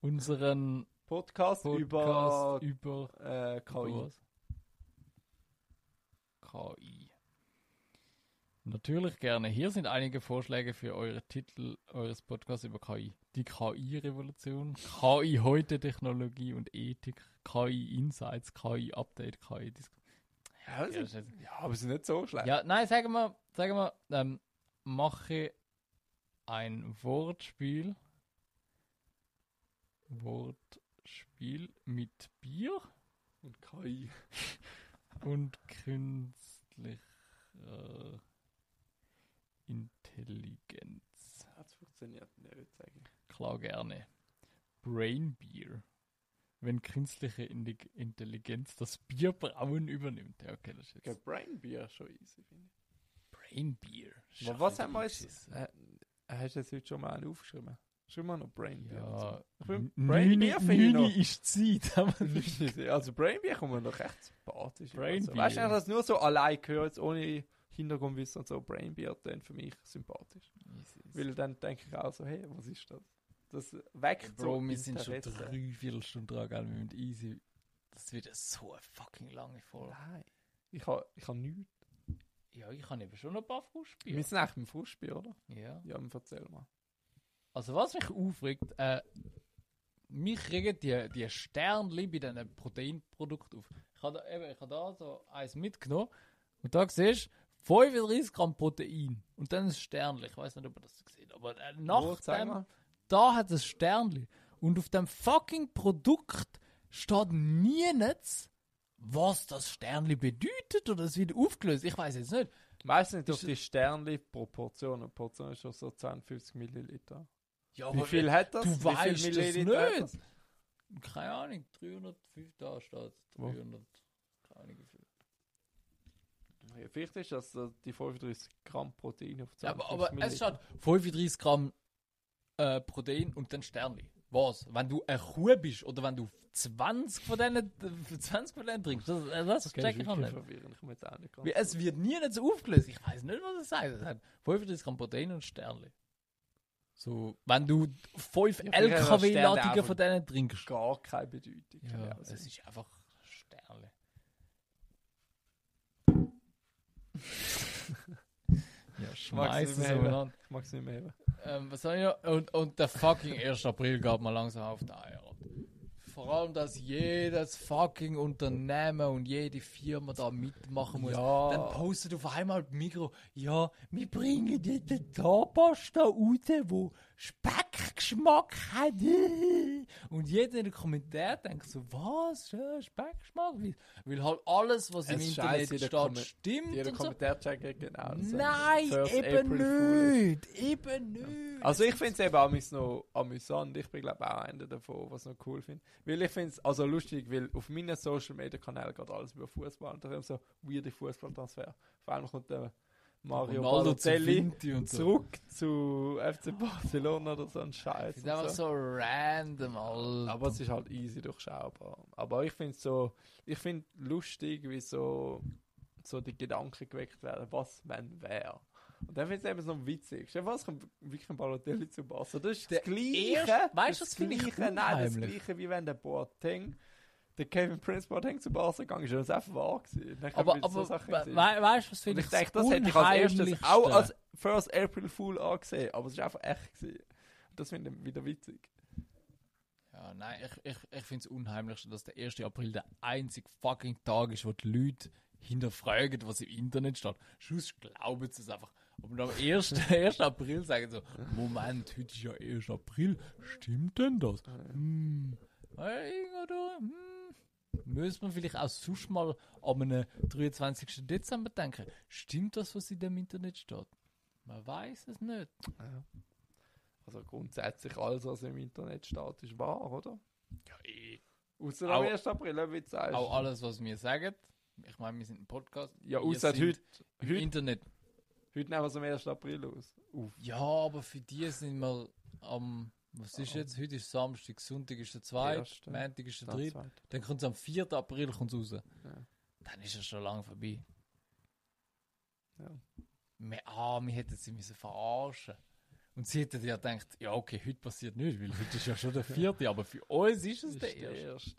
unseren
Podcast, über
Podcast über
äh, KI.
KI. Natürlich gerne. Hier sind einige Vorschläge für eure Titel eures Podcasts über KI. Die KI-Revolution, KI heute, Technologie und Ethik, KI Insights, KI Update, KI Dis
Ja,
Ja,
ist,
ist-
ja, aber sie sind nicht so schlecht.
Ja, nein, sagen wir, sagen wir, ähm, mache ein Wortspiel. Wortspiel mit Bier
Und KI.
und künstlicher Intelligenz.
Das funktioniert nicht, sage ich.
Klar, gerne. Brain Beer. Wenn künstliche Intelligenz das Bierbrauen übernimmt. Ja, okay, das ist
Okay,
jetzt.
Brain Beer schon easy, finde ich.
Brain Beer.
Aber was haben wir jetzt? Äh, hast du jetzt heute schon mal einen aufgeschrieben? Schreib mal noch Brain Beer.
Ja,
Brain
Neuni-
Beer finde ich
Neuni
noch.
ist Zeit.
also Brain Beer kommt mir noch recht sympathisch.
Brain
also, Weißt du, dass nur so allein gehört, ohne Hintergrundwissen und so Brain Beer, dann für mich sympathisch. Weil dann denke ich auch so, hey, was ist das? Das weckt
Bro,
so
wir sind schon drei Viertelstunden dran, gell? Wir müssen easy. Das wird so eine fucking lange Folge.
Nein. Ich habe ich ha nichts.
Ja, ich kann eben schon ein paar Frustbier.
Wir sind echt im Frustbier, oder?
Ja.
Ja, erzähl mal.
Also was mich aufregt, äh, mich regen die, die Sternchen bei diesen Proteinprodukten auf. Ich habe da, eben, ich habe da so eins mitgenommen und da siehst du 35 Gramm Protein und dann ein Sternchen. Ich weiß nicht, ob ihr das gesehen habt, aber äh, nach
zeig
dem, da hat es Sternchen. Und auf dem fucking Produkt steht nirgends, was das Sternchen bedeutet oder es wird aufgelöst. Ich weiß jetzt nicht.
Meistens durch die Sternli-Proportion. Eine Portion ist schon so 52 Milliliter.
Ja,
Wie viel hat das?
du weißt
hat
nicht.
das?
Keine Ahnung, 305 da steht.
Wo?
300, keine Ahnung wie viel.
Ja, vielleicht ist das äh, die 35 Gramm Protein auf
Ja,
52
aber, aber es steht 35 Gramm äh, Protein und dann Sternli. Was? Wenn du eine Kuh bist oder wenn du 20 von denen, 20 von denen trinkst, das, äh, das
Okay,
check ich auch nicht.
verwirrend. Ich jetzt auch nicht
es wird nie nicht so aufgelöst. Ich weiß nicht, was es sagt. Es hat 35 Gramm Protein und Sternli. So, wenn du fünf
ja,
LKW-Ladungen von denen trinkst.
Gar keine Bedeutung.
Ja,
also.
Es ist einfach Sterne. ja,
schmeiß
es umeinander.
Ich mag es nicht mehr.
Ähm, was soll ich? Und, und der fucking 1. April gab mal langsam auf die Eier. Vor allem, dass jedes fucking Unternehmen und jede Firma da mitmachen muss.
Ja.
Dann postet auf einmal Mikro, ja, wir bringen jetzt eine Zahnpasta raus, wo Speckgeschmack hat. Und jeder in den Kommentaren denkt so, was, ja, Speckgeschmack? Weil, weil halt alles, was im
Es
Internet steht,
Kommen-
stimmt
Jeder
und so.
Kommentar checkt genau. das.
Nein,
First
eben nicht. Eben nicht.
Also ich finde es eben auch noch amüsant. Ich bin glaube auch einer davon, was ich noch cool finde. Weil ich finde es also lustig, weil auf meinen Social Media Kanälen geht alles über Fußball und da haben so weirde Fußballtransfer. Vor allem kommt der Mario
Ronaldo zu
Balotelli
Vinti und so.
zurück zu FC Barcelona oder so ein Scheiß.
Das ist einfach
so.
so random, Alter.
Aber es ist halt easy durchschaubar. Aber ich finde so, ich finde lustig, wie so, so die Gedanken geweckt werden, was wenn wer. Und dann finde ich es eben so witzig. Stell dir vor, es kommt wirklich ein Balotelli zu Barca. Das ist
Der
das Gleiche.
erste- weißt du,
das
das
Gleiche, Nein, das. Gleiche, wie wenn der Boateng, der Kevin Prince Boateng zu Barca gegangen ist. Das einfach wahr gewesen.
Aber aber
so Sachen
we weißt du, was
Und
finde
ich
ich
denke, das hätte ich als erstes auch als First April Fool angesehen. Aber es ist einfach echt gewesen. Das finde ich wieder witzig.
Ja, nein, ich, ich, ich finde es unheimlich, dass der 1. April der einzige fucking Tag ist, wo die Leute hinterfragen, was im Internet steht. Sonst glauben sie es einfach. Aber am 1. 1. April sagen sie so, Moment, heute ist ja 1. April, stimmt denn das? Hm, hey, oder, hm. Müssen wir vielleicht auch sonst mal an einem 23. Dezember denken, stimmt das, was in dem Internet steht? Man weiß es nicht.
Ja. Also grundsätzlich alles, was im Internet steht, ist wahr, oder?
Ja, eh.
Außer am 1. April, wie du sagst.
Auch alles, was wir sagen. Ich meine, wir sind ein Podcast.
ja, außer heute.
Im
Heute,
Internet.
heute nehmen wir es am 1. April aus. Uff.
Ja, aber für die sind wir am. Was ist jetzt? Heute ist Samstag, Sonntag ist der 2., Montag ist der 3., dann kommt es am 4. April kommt's raus. Ja. Dann ist es schon lange vorbei.
Ja.
Wir, ah, wir hätten sie müssen verarschen Und sie hätten ja gedacht, ja okay, heute passiert nichts, weil heute ist ja schon der 4., aber für uns ist es der
1.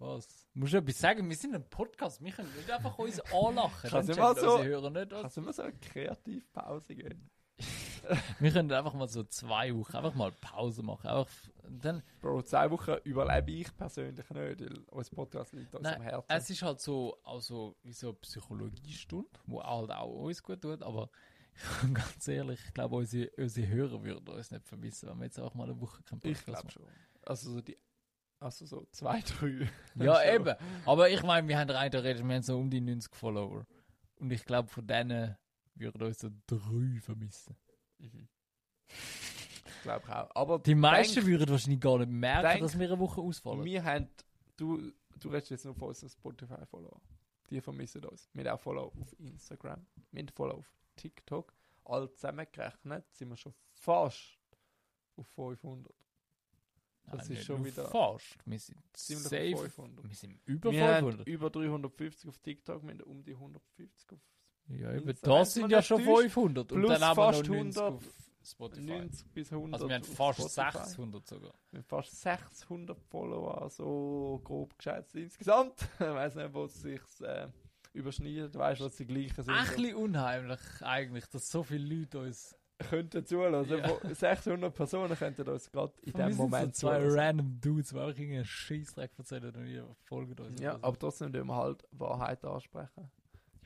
Was? Musst du etwas sagen? Wir sind ein Podcast, wir können nicht einfach uns anlachen.
Kannst du mal so-
Hörer nicht, was
Kannst du mal so eine Kreativpause geben?
Wir können einfach mal so zwei Wochen einfach mal Pause machen. Einfach, dann,
Bro, zwei Wochen überlebe ich persönlich nicht, weil unser Podcast liegt uns am Herzen.
es ist halt so, also wie so eine Psychologiestunde, wo halt auch uns gut tut, aber ganz ehrlich, ich glaube, unsere, unsere Hörer würden uns nicht vermissen, wenn wir jetzt auch mal eine Woche keinen
ich
Podcast
glaube schon. Also so die, also so zwei, drei.
Ja, eben. Aber ich meine, wir haben rein theoretisch, wir haben so um die 90 Follower. Und ich glaube, von denen würden uns so drei vermissen.
Mhm. Ich glaube auch. Aber
Die meisten
denk-
würden wahrscheinlich gar nicht merken,
denk-
dass wir eine Woche ausfallen.
Wir haben, du, du redest jetzt nur von unseren Spotify-Follower. Die vermissen uns. Wir haben auch Follow auf Instagram. Wir haben Follow auf TikTok. All zusammengerechnet sind wir schon fast auf 500. das
Nein,
ist schon wieder
Fast. Wir sind
Ziemlich
safe.
auf 500.
Wir sind über
wir haben
500.
über 350 auf TikTok, wir haben um die 150 auf
Ja.
Insta-
Das sind ja schon
täuscht,
500. Und
plus
dann haben wir noch
fast
90
100,
auf Spotify.
90 bis 100.
Also wir haben fast
Spotify.
600 sogar.
Wir haben fast 600 Follower, so grob geschätzt insgesamt. ich weiß nicht, wo es sich äh, überschneidet, weißt du, was die gleichen sind.
Ein bisschen unheimlich eigentlich, dass so viele Leute uns...
könnten zuhören.
Ja.
Wo 600 Personen könnten uns gerade in
Wir
dem Moment
so zwei random Dudes, die auch irgendeinen Scheißdreck erzählen und ihr folgt uns.
Ja,
so.
aber trotzdem tun wir halt Wahrheit ansprechen.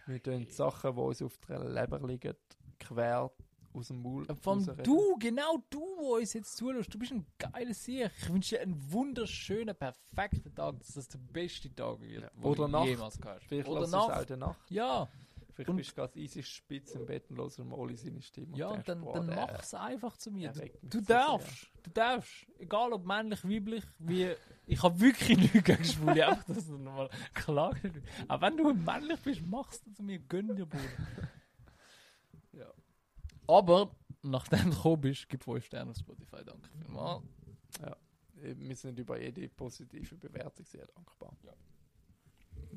wir tun
eh.
Sachen, die uns auf der Leber liegen, quer aus dem Maul
Von
rausreden.
du, genau du, wo uns jetzt zuhörst, du bist ein geiler Sieg. Ich wünsche dir einen wunderschönen, perfekten Tag, dass das der beste Tag wird,
Ja. Oder Nacht.
jemals gehabt hast.
Vielleicht
Oder Nacht.
Nacht.
Ja,
Vielleicht
Und-
bist du gerade easy spitz im Bett und hörst mal seine Stimme.
ja,
und
und
denkst,
dann,
boah,
dann mach's einfach zu mir. Du, du darfst, du darfst. Egal ob männlich, weiblich, wie. Ich habe wirklich nichts gegen Schwule, einfach, dass du nochmal klar. Aber wenn du männlich bist, machst du zu mir, gönn dir, Bruder.
Ja.
Aber, nachdem du gekommen bist, gib 5 Sterne auf Spotify, danke vielmals.
Wir sind über jede positive Bewertung sehr dankbar.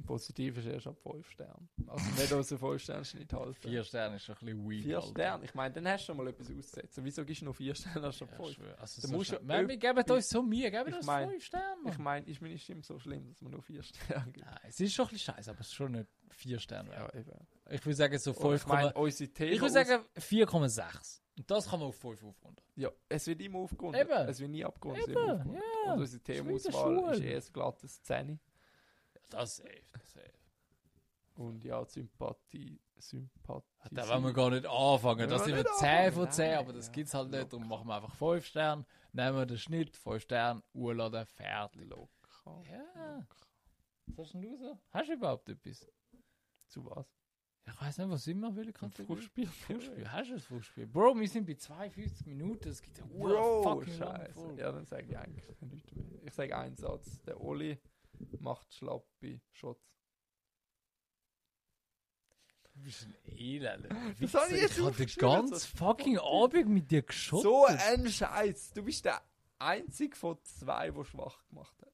Positiv ist erst ab 5 Sternen. Also nicht aus dem 5 Sternen Schnitt halten.
Vier Sterne ist schon ein bisschen weak.
4
Alter.
Sterne. Ich meine, dann hast du schon mal etwas auszusetzen. Wieso gibst du nur 4 Sterne statt
Ja,
5?
schwör. Also so
musst du
wir, geben uns so Mühe, geben
Ich
uns
mein-
5 Sterne.
Ich meine, ist meine Stimme so schlimm, dass man nur 4 Sterne gibt?
Nein, es ist schon ein bisschen scheiße, aber es ist schon nicht 4 Sterne.
Ja, eben.
Ich würde sagen so
Und
5,
ich meine,
ich würde sagen 4,6. Und das kann man auf 5 aufrunden.
ja, es wird immer aufgerundet.
Eben.
Es wird nie abgerundet.
Eben, ja.
Und unsere
ist
Themenauswahl ist eher ein glattes 10.
Das safe, das safe.
Und ja, die Sympathie. Sympathie.
Da wollen wir gar nicht anfangen. Das sind wir
nicht
10
anfangen.
von 10,
Nein,
aber das
ja.
gibt es halt nicht. Darum machen wir einfach 5 Sterne. Nehmen wir den Schnitt, 5 Sterne, urladen, fertig.
Locker.
Ja. Was hast denn du so? Hast du überhaupt etwas?
Zu was?
Ich weiß nicht, was immer will.
Ein Frustspiel.
Frustspiel. Hast du ein Frustspiel? Bro, wir sind bei 52 Minuten. Es gibt ja
Bro,
fucking
scheiße. Ja, dann sage ich eigentlich nichts mehr. Ich sage einen Satz. Der Oli macht schlappe Shots.
Du bist ein
Das hab ich jetzt
Ich habe den ganzen fucking Abend mit dir geschossen.
So ein Scheiß. Du bist der einzige von zwei, der schwach gemacht hat.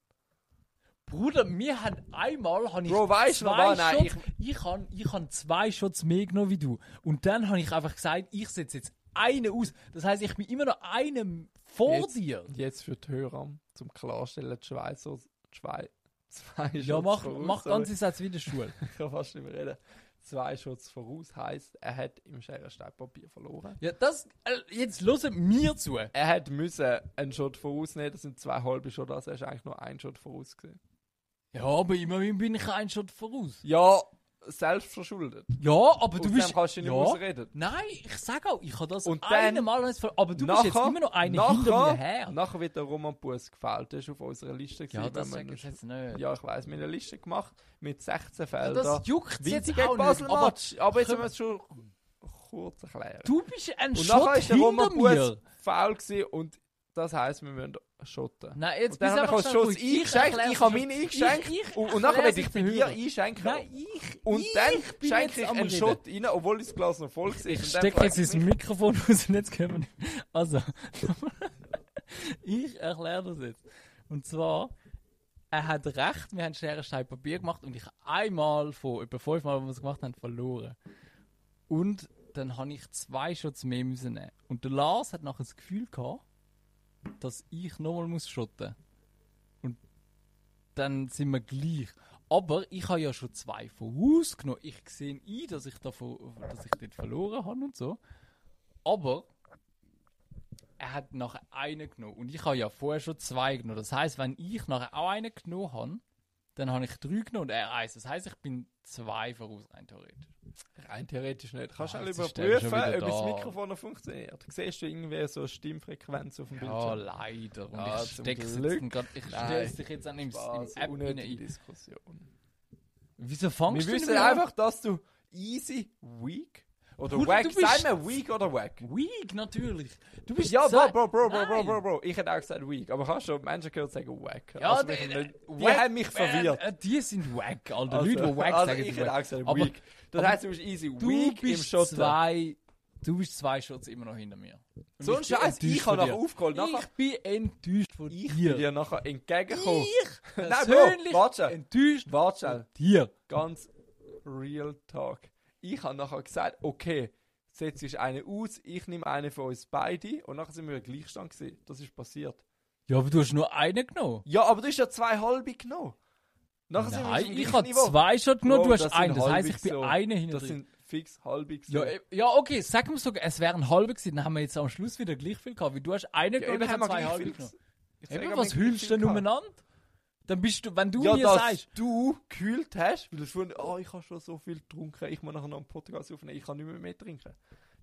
Bruder, wir haben einmal habe ich
Bro, weißt du
zwei
was? Nein,
Shots, ich, habe ich habe zwei Shots mehr genommen wie du und dann habe ich einfach gesagt, ich setze jetzt einen aus. Das heißt, ich bin immer noch einem vor
Jetzt-
dir.
Jetzt für die Hörer, zum Klarstellen, die Schweizer, zwei, zwei
Ja, mach,
voraus,
mach
sorry.
ganze Sätze wie in der Schule.
Ich kann fast nicht mehr reden. Zwei Shots voraus heisst, er hat im Schere Steinpapier verloren.
ja, das, äh, jetzt hören mir zu.
Er hat müssen einen Shot vorausnehmen, das sind zwei halbe Shots, also er ist eigentlich nur ein Shot voraus gewesen.
Ja, aber immerhin bin ich einen Shot voraus.
Ja, selbst verschuldet.
Ja, aber du bist...
kannst du nicht
ja,
rausreden.
Nein, ich sag auch, ich habe das
Und dann-
Mal ver- Aber du bist jetzt immer noch eine hinter mir her.
nachher wird der Roman Bus gefällt. Der ist auf unserer Liste.
Ja,
gewesen,
das
wenn
sag
man-
ich jetzt nicht.
Ja, ich weiß, wir haben eine Liste gemacht mit 16
Ja,
Feldern.
das juckt jetzt auch
gegen
nicht.
Basel
Aber.
Aber jetzt müssen wir es schon kurz erklären.
du bist ein
und
Shot
nachher ist der
hinter
Roman
mir.
Bus faul gewesen und das heisst, wir müssen schotten.
Nein, jetzt bist du
ich als Schuss eingeschenkt,
erklär's
ich habe
dir
meine
schon.
eingeschenkt
Ich- ich
und, und nachher werde ich bei dir einschenken.
Nein, ich.
und
ich
dann schenke ich einen. Shot rein, obwohl das Glas noch voll ist.
Ich stecke jetzt ins
ich
Mikrofon raus und jetzt können wir nicht. Also, ich erkläre das jetzt. Und zwar, er hat recht, wir haben Schere, Stein, Papier gemacht und ich habe einmal von etwa fünfmal, wo wir es gemacht haben, verloren. Und dann habe ich zwei Shots mehr müssen nehmen. Und der Lars hat nachher das Gefühl gehabt, dass ich nochmal muss schotten. Und dann sind wir gleich. Aber ich habe ja schon zwei vorausgenommen. Ich sehe ein, dass ich, davon, dass ich dort verloren habe und so. Aber er hat nachher einen genommen. Und ich habe ja vorher schon zwei genommen. Das heißt, wenn ich nachher auch einen genommen habe, dann habe ich drei genommen und er eins. Das heißt, ich bin zwei voraus rein theoretisch.
Rein theoretisch nicht. Kannst du
der
überprüfen, ob das
da.
Mikrofon noch funktioniert. Siehst du irgendwie so eine Stimmfrequenz auf dem
Ja,
Bildschirm?
leider. Und
Ja,
ich stecke es jetzt dich jetzt an im, im
Was,
App rein.
Diskussion.
Wieso
Wir
fangst du
wissen einfach, dass du easy, weak oder
Bruder,
wack, sagen wir weak oder wack?
Weak, natürlich. Du bist
Ja, bro, bro, bro, bro, bro,
Nein.
bro, bro. Ich hätte auch gesagt weak, aber hast du schon Menschen gehört sagen wack?
Ja,
Also,
die,
nicht- die
wack-
haben mich verwirrt.
Äh, die sind wack, Alter.
Also,
Leute, die wack
also
sagen,
ich hätte auch gesagt
Aber
weak. Das
aber
heisst, du bist easy
Du
weak im
bist
Schotten.
zwei, du bist zwei Shots immer noch hinter mir. Und
So ein
ich
Scheiß, ich habe nachher
dir.
aufgeholt. Nachher,
Ich bin enttäuscht von
ich
dir.
bin dir nachher entgegengekommen.
Ich
Nein,
persönlich
Bro, warte.
enttäuscht
Warte
von dir.
Ganz real talk. Ich habe nachher gesagt, okay, setzt ich eine aus, ich nehme eine von uns beide und nachher sind wir im Gleichstand gewesen. Das ist passiert.
Ja, aber du hast nur einen genommen.
Ja, aber du hast ja zwei halbe genommen. Nachher
Nein, ich habe zwei Shots genommen, du hast einen. Das heisst, ich bin
so.
eine hinter
Das sind fix halbe gewesen.
Ja, äh, ja, okay, sag mir sogar, es wären halbe gewesen, dann haben wir jetzt am Schluss wieder gleich viel gehabt, weil du hast einen
Ja,
genommen ich habe zwei halbe genommen.
Ich
Eben, was hüllst du denn umeinander? Dann bist du, wenn du
Ja,
mir
dass
sagst,
du gekühlt hast, weil du gefunden oh, ich habe schon so viel getrunken, ich muss nachher noch einen Podcast aufnehmen, ich kann nicht mehr mehr trinken.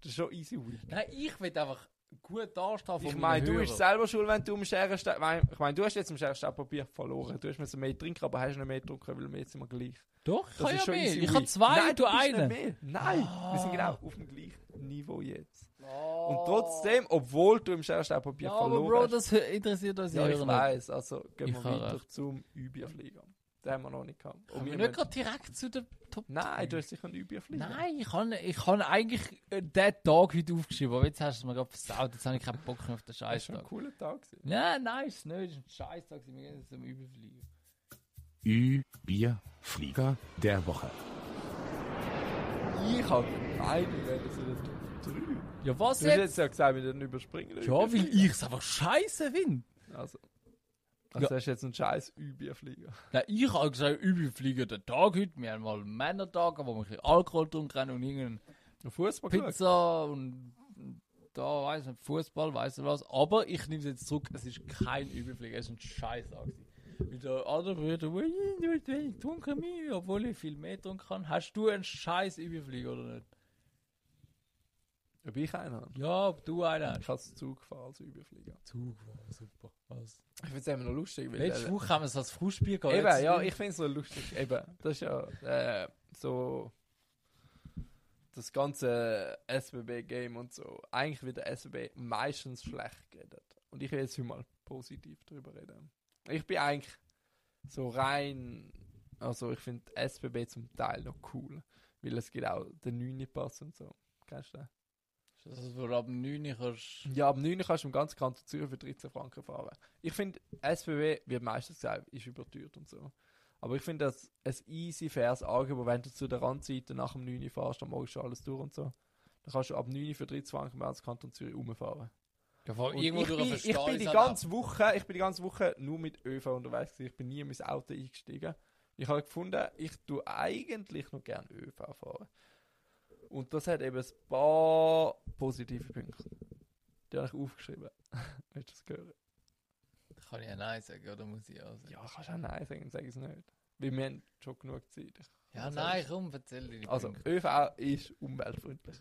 Das ist schon easy weak.
nein, ich will einfach gut dastehen von
Ich meine, du bist selber schuld, wenn du im Scherenstab... Ich meine, du hast jetzt im Scherenstabpapier verloren. Du hast müssen mehr trinken, aber hast nicht mehr getrunken, weil wir jetzt wir gleich.
Doch, ich habe ja
schon
mehr. Ich habe zwei
Nein,
und du einen.
mehr. Nein, wir sind
Ah.
genau auf dem gleichen Niveau jetzt.
Oh.
Und trotzdem, obwohl du im Scherenstabpapier
Ja, aber
verloren
Bro,
hast...
das interessiert uns
ja, ich
Hörer
weiß. Also gehen
Ich
wir weiter zum Überflieger. Den haben wir noch nicht gehabt. Und
Können
wir
nicht gerade direkt zu der Top
Nein, du hast sicher einen Überflieger.
Nein, ich habe ich han eigentlich äh, den Tag heute aufgeschrieben, aber jetzt hast du es mir gerade versaut, jetzt habe ich keinen Bock mehr auf den
Das war ein cooler Tag. gewesen.
Ja, nein, ist nicht, das ist ein Scheiß-Tag, wir gehen jetzt zum Überfliegen.
Ü-Bier-Flieger der Woche.
Ich habe eine wäre das in der Top 3.
Ja, was
Du hast
jetzt?
jetzt ja gesagt, wir den überspringen.
Ja, weil ich es einfach scheiße finde.
Also, also
Ja.
hast du jetzt einen scheiß Ü-Bierflieger.
Nein, ich habe gesagt, übel fliegen den Tag heute. Wir haben mal Männertag, wo wir ein bisschen Alkohol trinken können und irgendeinen
Fußball geschaut?
Pizza und da weiß nicht, Fußball, weiß nicht was. Aber ich nehme es jetzt zurück, es ist kein Übelflieger, es ist ein Scheiß gewesen. Weil der andere Bruder, "Oh, ich trinke mehr, obwohl ich viel mehr trinken kann. Hast du einen Scheiß Übelflieger oder nicht?
Ob ich einen habe?
Ja, ob du einen
Ich
hast.
habe es Zug gefahren
super. Was?
Ich finde es immer noch lustig, weil...
Letzte
äh,
Woche haben wir es als Frühspiel gehabt.
Eben, ja, ich finde es so lustig. Eben, das ist ja äh, so das ganze SBB-Game und so. Eigentlich wird der SBB meistens schlecht geredet. Und ich will jetzt hier mal positiv drüber reden. Ich bin eigentlich so rein, also ich finde SBB zum Teil noch cool, weil es gibt auch den 9 Pass und so. Kennst du den?
Wo du ab 9 kannst.
Ja, ab 9 kannst du im ganzen Kanton Zürich für 13 Franken fahren. Ich finde, SBB wird meistens gesagt, ist überteuert und so. Aber ich finde das ein easy, faires Angebot, wenn du zu der Randseite nach dem 9 fährst, dann machst du alles durch und so. Dann kannst du ab 9 für 13 Franken im ganzen Kanton Zürich rumfahren.
Ja, vor
ich,
durch
bin, ich bin die ganze Woche, ich bin die ganze Woche nur mit ÖV unterwegs gewesen. Ich bin nie in mein Auto eingestiegen. Ich habe gefunden, ich tue eigentlich noch gerne ÖV fahren. Und das hat eben ein paar positive Punkte. Die habe ich aufgeschrieben. Willst du das hören?
Kann ich ja Nein sagen, oder muss ich auch sagen?
Ja, kannst du auch Nein sagen, sag es nicht. Weil wir haben schon genug Zeit. Ich,
Ja, nein, komm, erzähl dir die
Also,
Punkte.
ÖV ist umweltfreundlich.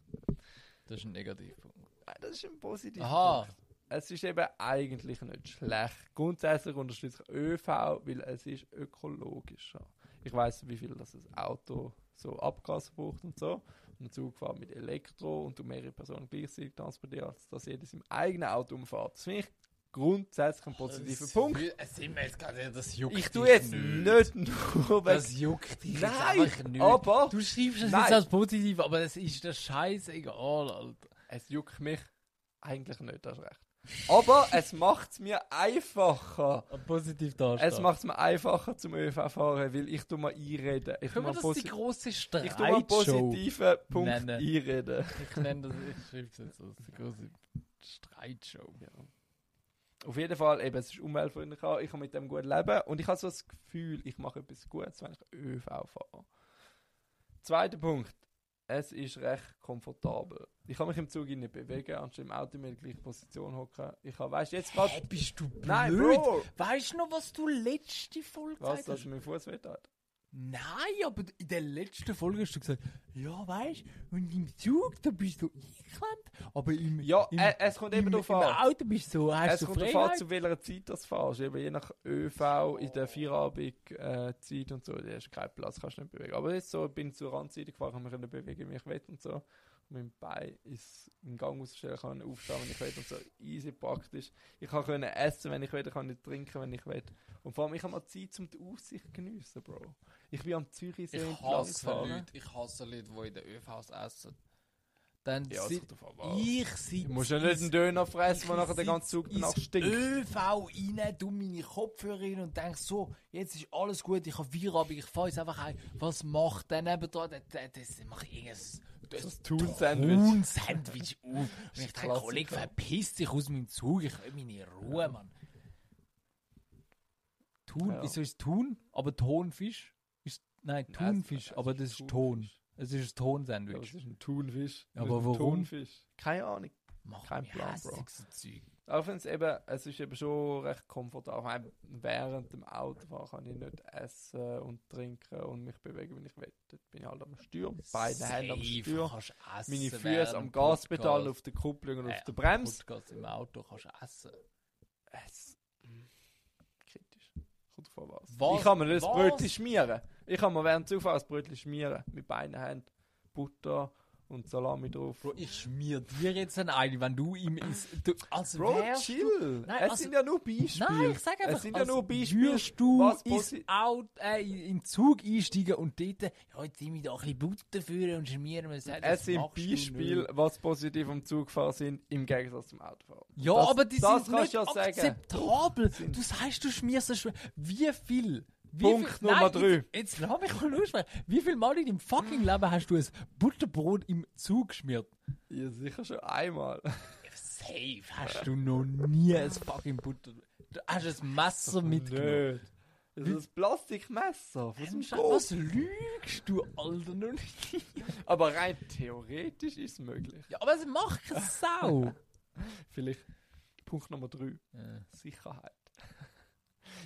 Das ist ein Negativpunkt.
Nein, das ist ein positiver
Aha.
Punkt. Es ist eben eigentlich nicht schlecht. Grundsätzlich unterstütze ich ÖV, weil es ist ökologischer. Ich weiß, wie viel das Auto so Abgas braucht und so. Ein Zug fährt mit Elektro und du mehrere Personen gleichzeitig transportierst, als dass jedes im eigenen Auto umfährt. Das finde ich grundsätzlich ein positiver
Das
Punkt.
will- Es sind wir jetzt gerade, das juckt
Ich tue jetzt nicht nur wegen
Das juckt dich
Nein,
jetzt nicht.
aber
Du schreibst es jetzt als positiv, aber das ist der Scheiß egal, Alter.
es juckt mich eigentlich nicht, das recht. Aber es macht es mir einfacher.
Positiv darstellen.
Es macht es mir einfacher zum ÖV fahren, weil ich tu mal einreden. Ich
Können
mal,
wir das die grosse
ich tu mal
Streitshow?
positiven Punkt
nennen?
einreden.
Ich nenne das, ich schreibe es jetzt als die grosse Streitshow.
Ja. Auf jeden Fall, eben, es ist umweltfreundlicher, ich kann mit dem gut leben und ich habe so das Gefühl, ich mache etwas Gutes, wenn ich ÖV fahre. Zweiter Punkt, es ist recht komfortabel. Ich kann mich im Zug nicht bewegen, anstatt im Auto in der gleichen Position hocken. Ich habe, weißt jetzt gerade...
Hä, bist du blöd?
Nein, Bro!
Weißt du noch, was du letzte Folge
Was,
gesagt
dass
hast?
mein Fuß weh hat?
Nein, aber in der letzten Folge hast du gesagt, ja, weißt du, und im Zug, da bist du eingeklemmt, aber im,
Ja,
im,
äh, es kommt eben
im,
darauf
im
an.
Auto bist du so, hast
Es
du
kommt darauf an, zu welcher Zeit das fährst. Eben je nach ÖV in der Feierabend-Zeit äh, und so, da hast du keinen Platz, kannst du nicht bewegen. Aber jetzt so, bin ich zur Randseite gefahren, kann mich können bewegen, wie ich will und so. Und mein Bein ist im Gang ausstellen, kann aufstehen, wenn ich will und so. Easy praktisch. Ich kann können essen, wenn ich will, ich kann nicht trinken, wenn ich will. Und vor allem, ich habe mal Zeit, um die Aussicht zu geniessen, Bro. Ich bin am Zürichsee
Ich hasse
gefahren.
Leute, ich hasse Leute, die in den ÖVs essen. Dann
Ja, an.
ich sitze
Du musst ja nicht einen Döner fressen, der
ich
nachher den ganzen Zug danach
ins
stinkt.
ÖV rein, du meine Kopfhörer rein und denk so, jetzt ist alles gut, ich habe Feierabend, ich fahre jetzt einfach ein. Was macht der neben da? Der, der, das macht irgendein
Das Thun-Sandwich.
Thun-Sandwich auf. Und ich. Kollege, verpiss dich aus meinem Zug, ich will meine Ruhe, Mann. Thun,
Ja.
wieso ist Thun? Aber Tonfisch? Ist, nein,
Nein,
Thunfisch, aber das
ist
Ton.
Thunfisch.
Es ist ein
Ja,
Tonsandwich.
das ist ein Thunfisch.
Aber warum?
Thunfisch. Keine Ahnung.
Mach
kein Plan, Bro.
Zeug.
Auch wenn es eben, es ist eben schon recht komfortabel. Während dem Autofahren kann ich nicht essen und trinken und mich bewegen, wenn ich will. Dort bin ich halt am Steuer, mit beiden Händen am Steuer, meine Füße am Gaspedal, auf der Kupplung und
Äh,
auf der Bremse.
Podcast im Auto kannst du essen.
Es, mm, kritisch. Kommt davon was.
Was?
Ich kann mir das? Brötchen schmieren. Ich kann mir während Zufall das Brötchen schmieren. Mit beiden Händen. Butter und Salami drauf.
Bro, ich schmier dir jetzt ein ein, wenn du ihm ins... Du, als
Bro,
wärst du...
chill.
Nein,
es
also-
sind ja nur Beispiele.
Nein, ich sag einfach,
Es sind ja nur Beispiele,
würdest du ins Auto, äh, den Zug einsteigen und dort, ja, jetzt nehme ich da ein bisschen Butter führen und schmieren. Wir sagen,
Es sind Beispiele, was positiv am Zugfahren sind, im Gegensatz zum Autofahren.
Ja,
Das-
aber die
das
sind nicht
ja sagen.
akzeptabel.
Sind-
Du sagst, du schmierst das schon. Wie viel Wie
Punkt
viel-
Nummer
Nein,
drei.
Jetzt, jetzt lass mich mal aussprechen. Wie viel Mal in deinem fucking Leben hast du ein Butterbrot im Zug geschmiert?
Ja, sicher schon einmal.
Safe hast du noch nie ein fucking Butter. Du hast ein Messer mitgenommen.
Das ist ein Plastikmesser. Was
lügst du, Alter, noch nicht?
Aber rein theoretisch ist es möglich.
Ja, aber es macht keine Sau.
Vielleicht Punkt Nummer drei.
Ja.
Sicherheit.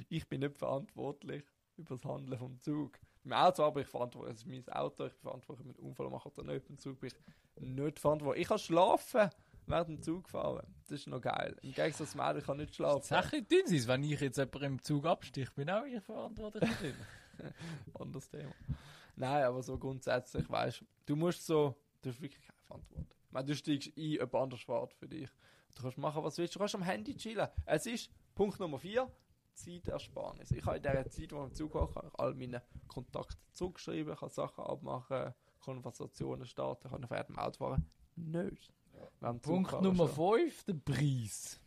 Ich bin nicht verantwortlich über das Handeln vom Zug. Im Auto aber ich verantwortlich. Es ist mein Auto, ich bin verantwortlich, wenn ein Unfall macht oder nicht im Zug bin ich nicht verantwortlich. Ich kann schlafen während dem Zug fahren. Das ist noch geil. Im Gegensatz zum Auto, ich kann nicht schlafen.
Tatsächlich dünn sein, wenn ich jetzt jemanden im Zug abstich, bin auch ich verantwortlich dafür.
Anderes Thema. Nein, aber so grundsätzlich, weißt du, musst so, du hast wirklich keine Verantwortung. Ich meine, du steigst ein, jemand anders fährt für dich. Du kannst machen, was du willst. Du kannst am Handy chillen. Es ist Punkt Nummer 4, Zeitersparnis. Ich habe in dieser Zeit, wo ich im Zug war, kann ich all meine Kontakte zurückschreiben, kann Sachen abmachen, Konversationen starten, kann während dem Auto fahren. Nicht.
Punkt Nummer
schon.
5, der Preis.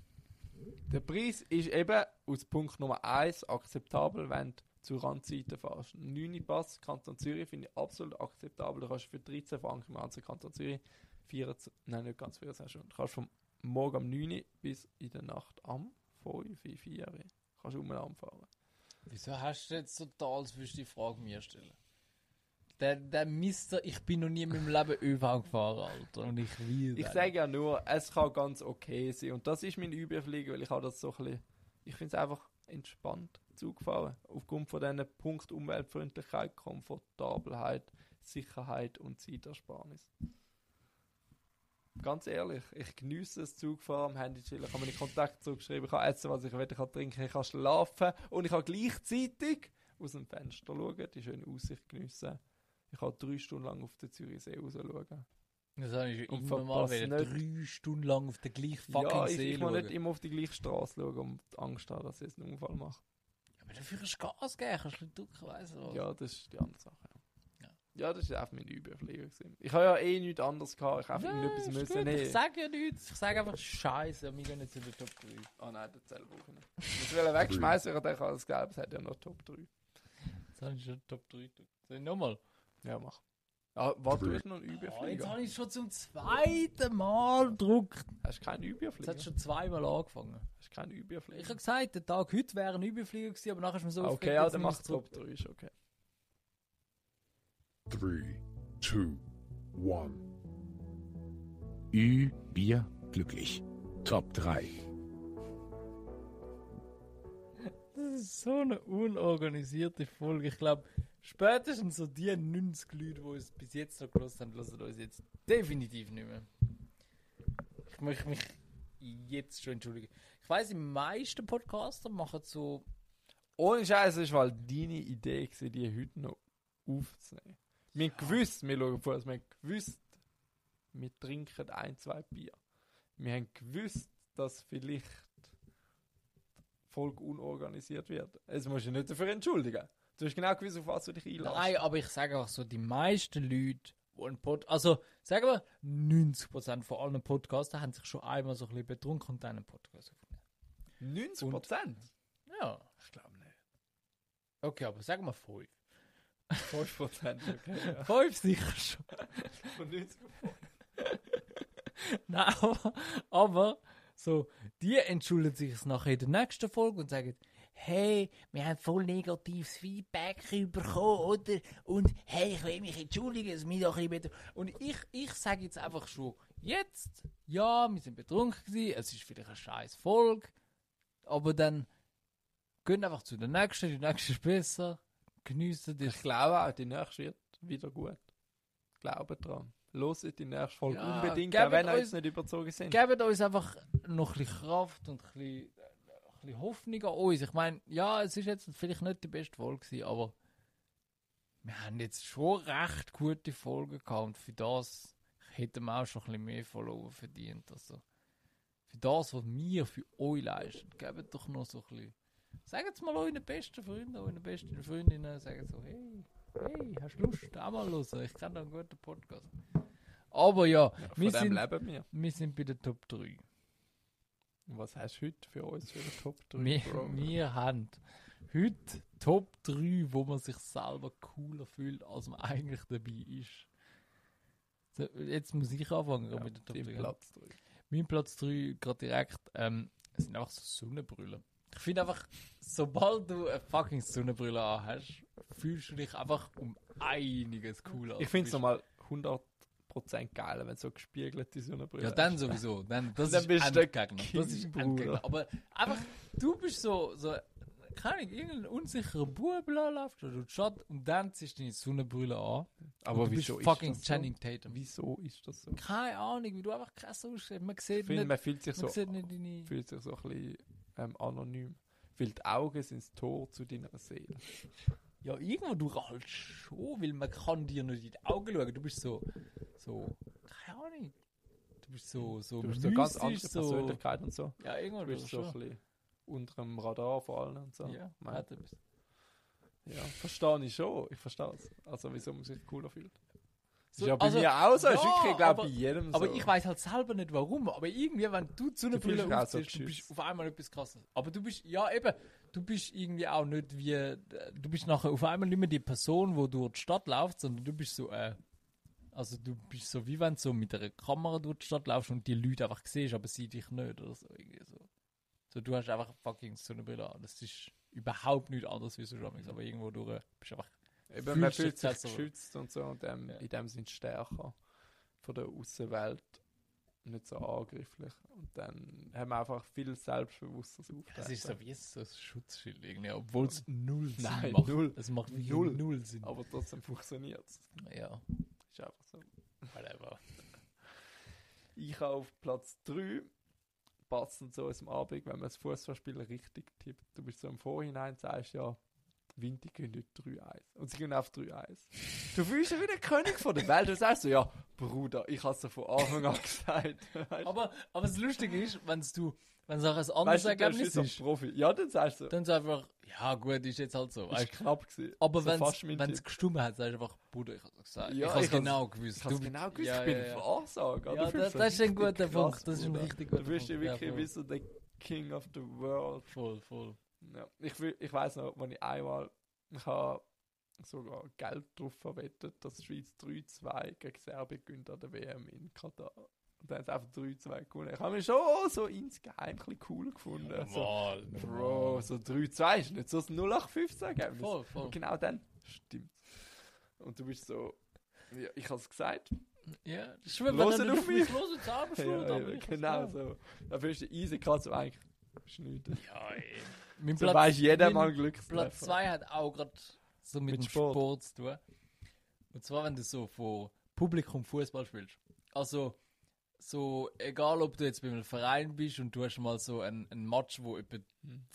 Der Preis ist eben aus Punkt Nummer 1 akzeptabel, wenn du zu Randzeiten fährst. 9 Pass, Kanton Zürich finde ich absolut akzeptabel. Du kannst für 13 Franken im ganzen Kanton Zürich 24, nein, nicht ganz 24 Stunden. Du kannst vom Morgen um 9 Uhr bis in der Nacht am 5, 4 Uhr kannst du umeinander fahren.
Wieso hast du jetzt total, als würdest du die Frage mir stellen? Der, der Mister, ich bin noch nie in meinem Leben ÖV gefahren, Alter. Und ich will
Ich sage ja nur, es kann ganz okay sein. Und das ist mein Überfliegen, weil ich habe das so ein bisschen, ich finde es einfach entspannt Zug fahren. Aufgrund von diesen Punkt Umweltfreundlichkeit, Komfortabelheit, Sicherheit und Zeitersparnis. Ganz ehrlich, ich genieße das Zugfahren am Handy chillen, ich habe meine Kontakte zurückgeschrieben, ich kann essen, was ich will, ich kann trinken, ich kann schlafen und ich kann gleichzeitig aus dem Fenster schauen, die schöne Aussicht geniessen. Ich kann drei Stunden lang auf den Zürichsee raus schauen.
Das habe ich
Und
immer mal wieder
nicht-
drei Stunden lang auf den gleichen fucking
ja, ich,
See
ich
schauen.
nicht immer auf die gleiche Straße schauen und Angst haben, dass ich jetzt einen Unfall mache.
Aber dafür kannst du Gas geben, kannst du ein bisschen drücken, weißt du was?
Ja, das ist die andere Sache. Ja,
Ja.
ja das ist einfach meine Überflieger. gewesen. Ich habe ja eh nichts anderes gehabt. Ich habe
Ja,
einfach irgendetwas
ist
müssen nehmen.
Ich sage ja nichts, ich sage einfach Scheiße, wir gehen jetzt in den Top 3.
Ah nein, der Zell brauche ich nicht. Ich will wegschmeißen, ich denke, alles gelb, es hat ja noch Top 3.
Jetzt habe ich schon Top 3 gedrückt. Soll ich nochmal?
Ja, mach. Ah, warte, du noch einen
Oh, jetzt
Überflieger.
habe ich schon zum zweiten Mal gedruckt.
Hast du keinen
Jetzt
Überflieger?
hat schon zweimal angefangen.
Hast du keinen Überflieger?
Ich habe gesagt, der Tag heute wäre ein Überflieger gewesen, aber nachher ist mir so
Ah,
aufgeregt,
okay, ja,
jetzt
dann mach Top
zurück.
3, ist okay.
3, 2, 1. Ü, Bier, glücklich. Top 3.
Das ist so eine unorganisierte Folge. Ich glaube, spätestens so die 90 Leute, die uns bis jetzt noch gelassen haben, lassen uns jetzt definitiv nicht mehr. Ich möchte mich jetzt schon entschuldigen. Ich weiß, die meisten Podcaster machen so.
Ohne Scheiß, es war halt deine Idee, die heute noch aufzunehmen. Wir haben gewusst, wir schauen vor, wir haben gewusst, wir trinken ein, zwei Bier. Wir haben gewusst, dass vielleicht Folge unorganisiert wird. Es musst du nicht dafür entschuldigen. Du hast genau gewusst, auf was du dich einlässt.
Nein, aber ich sage einfach so, die meisten Leute, die einen Pod also sagen wir, 90% von allen Podcaster haben sich schon einmal so ein bisschen betrunken und dann einen Podcast aufgenommen.
90 Prozent?
Ja.
Ich glaube nicht.
Okay, aber sagen wir 5.
5 Prozent, okay. Ja.
5 sicher schon.
Von 90
Nein, aber, aber so, die entschuldigen sich nachher in der nächsten Folge und sagen, hey, wir haben voll negatives Feedback bekommen, oder? Und hey, ich will mich entschuldigen, es mir doch ein bisschen. Und ich, ich sage jetzt einfach schon, jetzt, ja, wir sind betrunken gewesen, es ist vielleicht eine scheiß Folge, aber dann gehen einfach zu der nächsten, die nächste ist besser, geniessen das.
Ich glaube auch, die nächste wird wieder gut. Glaube dran. Los die nächste Folge
Ja,
unbedingt, auch wenn
uns-
jetzt nicht überzogen sind.
Gebt uns einfach noch ein bisschen Kraft und ein bisschen, ein bisschen Hoffnung an uns. Ich meine, ja, es ist jetzt vielleicht nicht die beste Folge gewesen, aber wir haben jetzt schon recht gute Folgen gehabt und für das hätten wir auch schon ein bisschen mehr Follower verdient. Also für das, was wir für euch leisten, gebt doch noch so ein bisschen. Sagt es mal euren besten Freunden, euren besten Freundinnen, sagen so, hey, hey, hast du Lust, auch mal los? Ich kenne da einen guten Podcast. Aber ja,
Ja,
wir, sind,
leben wir.
wir sind bei der Top 3.
Und was hast du heute für uns für den Top 3?
Wir, wir haben heute Top 3, wo man sich selber cooler fühlt, als man eigentlich dabei ist. So, jetzt muss ich anfangen
Ja,
mit der Top
dein
3.
Platz 3.
Mein Platz 3 gerade direkt ähm, es sind einfach so Sonnenbrüllen. Ich finde einfach, sobald du eine fucking Sonnenbrille anhast, fühlst du dich einfach um einiges cooler.
Ich finde es nochmal 100% geiler, wenn so gespiegelte Sonnenbrille
Ja, dann sowieso. Dann, das
Dann
ist
bist
Endgegner. Das ist
King.
Endgegner. Aber einfach, du bist so, so keine Ahnung, irgendein unsicherer Bub läuft oder du Stadt und dann ziehst du deine Sonnenbrille an.
Aber
und du
wieso
bist fucking
ist das so?
Channing Tatum.
Wieso ist das so?
Keine Ahnung, wie du einfach krass aussiehst. Man
Ich
sieht
finde,
nicht,
man fühlt sich
man
so,
sieht nicht deine...
fühlt sich so ein bisschen ähm, anonym. Weil die Augen sind das Tor zu deiner Seele.
Ja, irgendwo durch halt schon, weil man kann dir nicht in die Augen schauen. Du bist so, so, keine Ahnung. Du bist so, so
Du bist so ganz andere
so.
Persönlichkeit und so.
Ja, irgendwo
Du bist so ein
schon.
bisschen unter dem Radar vor allem und so.
Ja, etwas.
ja verstehe ich schon. Ich verstehe es. Also, wieso man sich cooler fühlt.
So,
ist ja bei
also,
mir auch so. ist
ja,
wirklich, glaube
aber-
bei jedem
Aber
so.
ich weiß halt selber nicht warum. Aber irgendwie, wenn du zu einer
Du
Brille
auch so
aufziehst, du bist auf einmal etwas krasses. Aber du bist, ja eben, du bist irgendwie auch nicht wie, du bist nachher auf einmal nicht mehr die Person, wo durch die Stadt läuft, sondern du bist so, äh, also du bist so, wie wenn du so mit einer Kamera durch die Stadt laufst und die Leute einfach siehst, aber sie dich nicht oder so. Irgendwie so. so du hast einfach fucking so eine Brille an. Das ist überhaupt nicht anders wie so Jamix, aber irgendwo durch bist du einfach
Eben, man fühlt sich geschützt und so und ähm,
Ja.
in dem Sinn stärker von der Außenwelt. Nicht so angrifflich. Und dann haben wir einfach viel selbstbewussteres Auftreten.
Das ist so wie so ein Schutzschild irgendwie, obwohl es null Sinn
Nein,
macht.
null.
Es macht
Null.
null, Sinn.
Aber trotzdem funktioniert es.
Ja,
Ist einfach so.
whatever.
Ich habe auf Platz 3 passend so aus dem Abend, wenn man das Fußballspiel richtig tippt. Du bist so im Vorhinein, sagst ja, Winter gehen nicht 3-1. Und sie gehen auf 3-1. Du fühlst dich wie der König von der Welt. Du sagst so, ja, Bruder, ich es dir von Anfang an gesagt. Weißt
Aber, aber das Lustige ist, wenn du, wenn es auch ein
weißt
anderes
du, du
Ergebnis
bist
ist,
Profi. Ja, dann sagst du,
dann sagst du einfach, ja gut, ist jetzt halt so.
ist
Weißt,
knapp gewesen.
aber
so
wenn es gestummt hat, sagst du einfach, Bruder, ich hab's gesagt.
Ja,
ich hab's
ich hab's-
genau gewusst.
Ich habe
Du-
genau gewusst,
ja,
ich bin
ja, ja.
Vorsager.
Ja,
Du
das- das ist ein guter
krass,
Punkt, das ist ein richtig guter
Du bist ja
Punkt, ja,
wirklich wie so der King of the World.
Voll, voll.
Ja, ich, will- ich weiß noch, wenn ich einmal, ich habe sogar Geld drauf verwettet, dass die Schweiz 3-2 gegen Serbien gewinnt an der WM in Katar. Und dann haben sie einfach 3-2 gewonnen. Ich habe mich schon so insgeheim ein cool gefunden. so,
Normal,
Bro, so 3-2 ist nicht so das 0815 Ergebnis.
Voll, voll.
Und genau dann stimmt Und du bist so, ja, ich habe es gesagt.
Ja, das ist wenn
Los
du
auf mich.
los
Ja, ja, genau so. Da fühlst du dich easy, kannst du eigentlich schneiden.
Ja, ey. Mein
So weiß jeder
mein
mal Glückstreffer.
Platz 2 hat auch gerade so mit,
Mit
dem
Sport.
Sport. zu tun. Und zwar, wenn du so vor Publikum Fußball spielst. Also, so, egal ob du jetzt bei einem Verein bist und du hast mal so ein, ein Match, wo etwa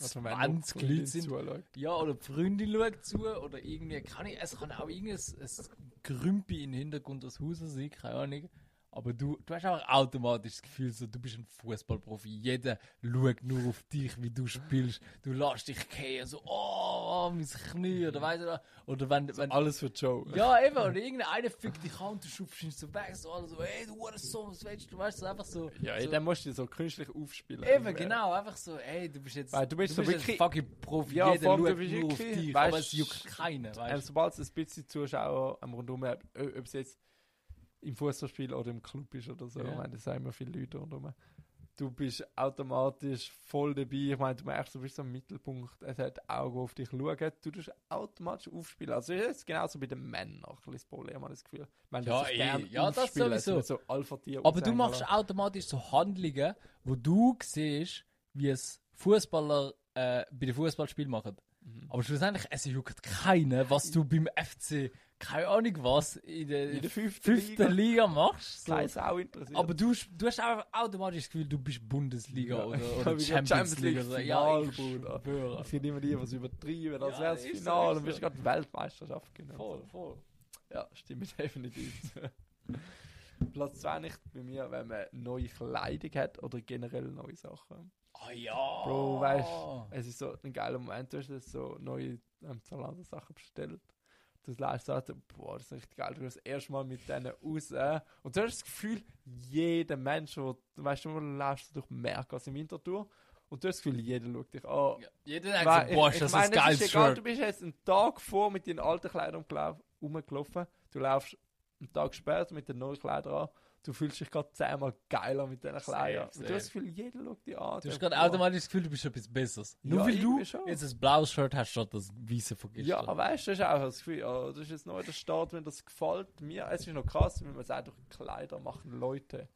Also, wenn
20
noch Freundin
Leute sind.
zuschaut.
Ja, oder die Freundin schaut zu, oder irgendwie, kann ich, es kann auch irgendein ein Grümpi im Hintergrund des Hauses sein, keine Ahnung. Aber du, du hast auch automatisch das Gefühl, so, du bist ein Fußballprofi. Jeder schaut nur auf dich, wie du spielst. Du lässt dich gehen, so, oh, mein Knie, oder weißt du, oder wenn, wenn,
Alles für Joe.
ja, eben, oder irgendeiner fickt dich an und du schubst ihn so weg, so, alle so, ey, du Hurensohn, was willst du, weißt du, einfach so.
Ja,
so,
dann musst du so künstlich aufspielen.
Eben, genau, einfach so, ey, du bist jetzt,
Weil du bist so
jetzt
wirklich-
fucking Profi,
Ja,
jeder
du
schaut
bist
nur auf dich,
weißt-
aber es juckt keiner,
Ähm,
weißt du.
sobald es ein bisschen Zuschauer am Rundum hat, ob es jetzt im Fußballspiel oder im Club ist oder so,
Ja.
ich meine, das sind immer viele Leute rundum. Du bist automatisch voll dabei. Ich meine, du merkst, du bist so im Mittelpunkt. Es hat Augen auf dich schauen. Du tust automatisch aufspielen. Also, das ist genauso bei den Männern ein bisschen das Problem, habe ich das Gefühl. Ich meine,
Ja,
sich
eh, ja, das sowieso.
So Alpha-Tier
Aber du machst automatisch so Handlungen, wo du siehst, wie es Fußballer äh, bei den Fußballspielen machen.
Mhm.
Aber schlussendlich, es juckt keinen, was du beim FC, keine Ahnung was, in der,
In der fünften
fünften Liga, machst. So.
Keine Sau interessiert.
Aber du, du hast einfach automatisch das Gefühl, du bist Bundesliga
Ja.
oder, oder Champions,
Champions
League.
League. Final,
ja, ich
Bruder. Es gibt immer die, was übertrieben, als
Ja,
wäre das Finale und bist gerade Weltmeisterschaft gewinnen.
Voll, voll.
Ja, stimmt definitiv. Platz 2 nicht bei mir, wenn man neue Kleidung hat oder generell neue Sachen.
Ah ja.
Bro, weißt Es ist so ein geiler Moment, du hast so neue ähm, Zalando-Sachen bestellt. Du lässt sagen, boah, das ist richtig geil. Du das erste Mal mit denen raus. Und du hast das Gefühl, jeder Mensch, wo, weißt du, du läufst durch Merkas im Winterthur Und du hast das Gefühl, jeder schaut dich an.
Ja, jeder denkt
Weil,
so, boah,
ich-
ist das
ich meine, ist egal,
Shirt.
Du bist jetzt einen Tag vor mit deinen alten Kleidern umgelau- rumgelaufen. Du laufst einen Tag später mit den neuen Kleidern an. Du fühlst dich gerade zehnmal geiler mit diesen Kleidern.
Safe,
Und du hast das
safe.
Gefühl, jeder schaut dich an.
Du hast gerade automatisch das Gefühl, du bist etwas Besseres. Nur
Ja,
weil du
schon.
jetzt ein blaues Shirt hast, statt das weiße von gestern.
Ja, weißt du, das ist auch das Gefühl, ja, das ist jetzt neu der Start, wenn das gefällt mir. Es ist noch krass, wenn man sagt, durch Kleider machen Leute.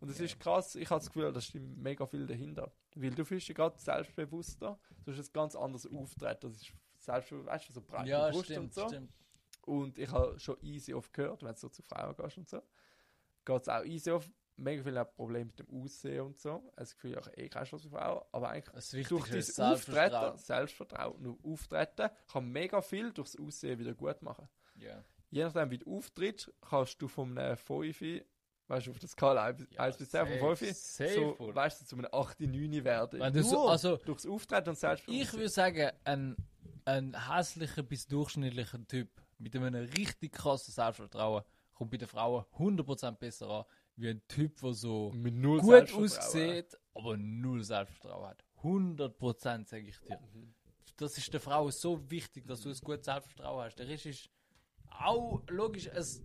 Und es
Ja.
ist krass, ich habe das Gefühl, da stimmt mega viel dahinter. Weil du fühlst dich gerade selbstbewusster, du hast ein ganz anderes Auftreten. Das ist selbstbewusst, weißt du, so breit
ja,
Brust
stimmt,
und so.
stimmt.
Und ich habe schon easy oft gehört, wenn du so zu Frauen gehst und so, geht es auch easy oft. Mega viele haben Probleme mit dem Aussehen und so. Also Gefühl, ich eh keine Chance für Frauen. Aber eigentlich
Das
durch dein Auftreten,
Selbstvertrauen.
Selbstvertrauen, nur Auftreten, kann mega viel durchs Aussehen wieder gut machen.
Ja.
Je nachdem, wie du auftrittst, kannst du von einem 5, weißt du, auf der Skala 1 bis-
Ja,
1 bis 10
safe,
von 5,
safe,
so, weißt du, zu einem 8, 9 werden.
Wenn du so-
Nur
also-
durchs Auftreten und
Ich
Selbstbewusstsein.
würde sagen, ein, ein hässlicher bis durchschnittlicher Typ mit einem richtig krassen Selbstvertrauen kommt bei den Frauen 100% besser an, wie ein Typ, der so gut aussieht, aber null Selbstvertrauen hat. 100% sage ich dir.
Mhm.
Das ist der Frau so wichtig, dass du ein gutes Selbstvertrauen hast. Der Rest ist auch logisch, es,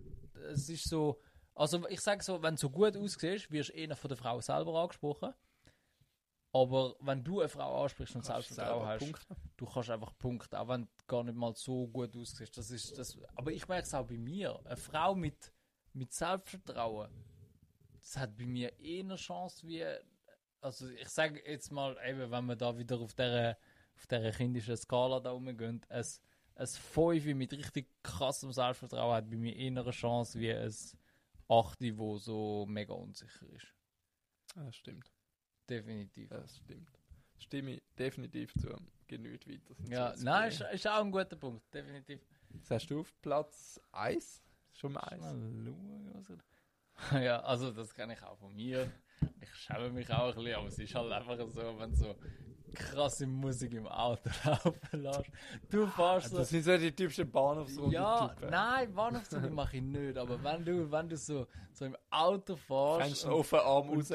es ist so, also ich sage so, wenn du so gut aussiehst, wirst du eher von der Frau selber angesprochen. Aber wenn du eine Frau ansprichst und Selbstvertrauen hast,
punkten.
du kannst einfach punkten, auch wenn du gar nicht mal so gut aussiehst. Das ist das, aber ich merke es auch bei mir. Eine Frau mit, mit Selbstvertrauen, das hat bei mir eh eine Chance wie, also ich sage jetzt mal, eben, wenn wir da wieder auf der auf der kindischen Skala da rumgehen, ein, ein 5 mit richtig krassem Selbstvertrauen hat bei mir eher eine Chance wie ein 8, wo so mega unsicher ist.
Das stimmt.
Definitiv.
Das stimmt. Stimme ich definitiv zu. Nicht weiter.
Ja, nein, ist, ist auch ein guter Punkt, definitiv.
Das hast du auf Platz 1? Schon mal
Mal
1.
schauen, Ja, also das kann ich auch von mir. Ich schäme mich auch ein bisschen, aber es ist halt einfach so, wenn so krasse Musik im Auto laufen lässt. Du fährst so.
Das sind so die typischen Bahnhofsrunden.
Ja, nein, Bahnhofszüge mache ich nicht, aber wenn du, wenn du so, so im Auto fährst.
Kannst du den Arm raus.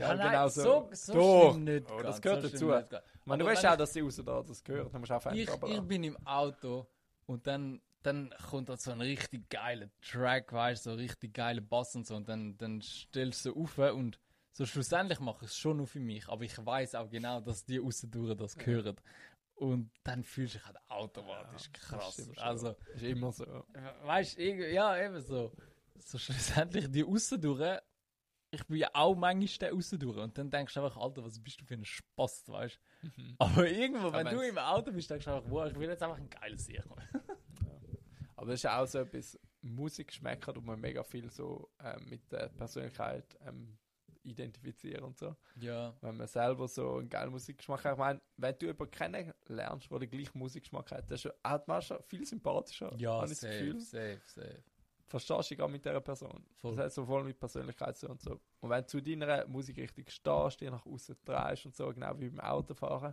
Ja,
Gell,
nein,
genau
so,
so.
so
Doch.
nicht.
Oh, das gehört
so
dazu. Man, du weißt auch, dass sie raus da das gehört. Dann musst du auch
ich, ich bin im Auto und dann, dann kommt da so ein richtig geiler Track, weißt du, so richtig geile Bass und so und dann, dann stellst du auf und so schlussendlich mache ich es schon nur für mich, aber ich weiß auch genau, dass die außendurch das hören. Und dann fühlst du dich halt automatisch
das
krass.
schon.
Also,
Ist immer so.
weißt du, ja, eben so. So schlussendlich die außendurch, ich bin ja auch manchmal der außendurch und dann denkst du einfach, Alter, was bist du für ein Spaß, weißt du? Aber irgendwo, wenn
Aber
du im Auto bist, denkst du einfach, wow, ich will jetzt einfach ein geiles Sieg.
Aber das ist auch so etwas, Musikgeschmäcker, tut man mega viel so ähm, mit der Persönlichkeit ähm, identifizieren und so.
Ja.
Wenn man selber so einen geilen Musikgeschmack hat. Ich meine, wenn du jemanden kennenlernst, der den gleichen Musikgeschmack hat, das ist schon, hat man schon viel sympathischer.
Ja, safe, safe, safe.
Verstehst du dich auch mit dieser Person.
Voll.
Das hat so voll mit Persönlichkeit und so. Und wenn du zu deiner Musikrichtung stehst, die nach außen drehst und so, genau wie beim Autofahren,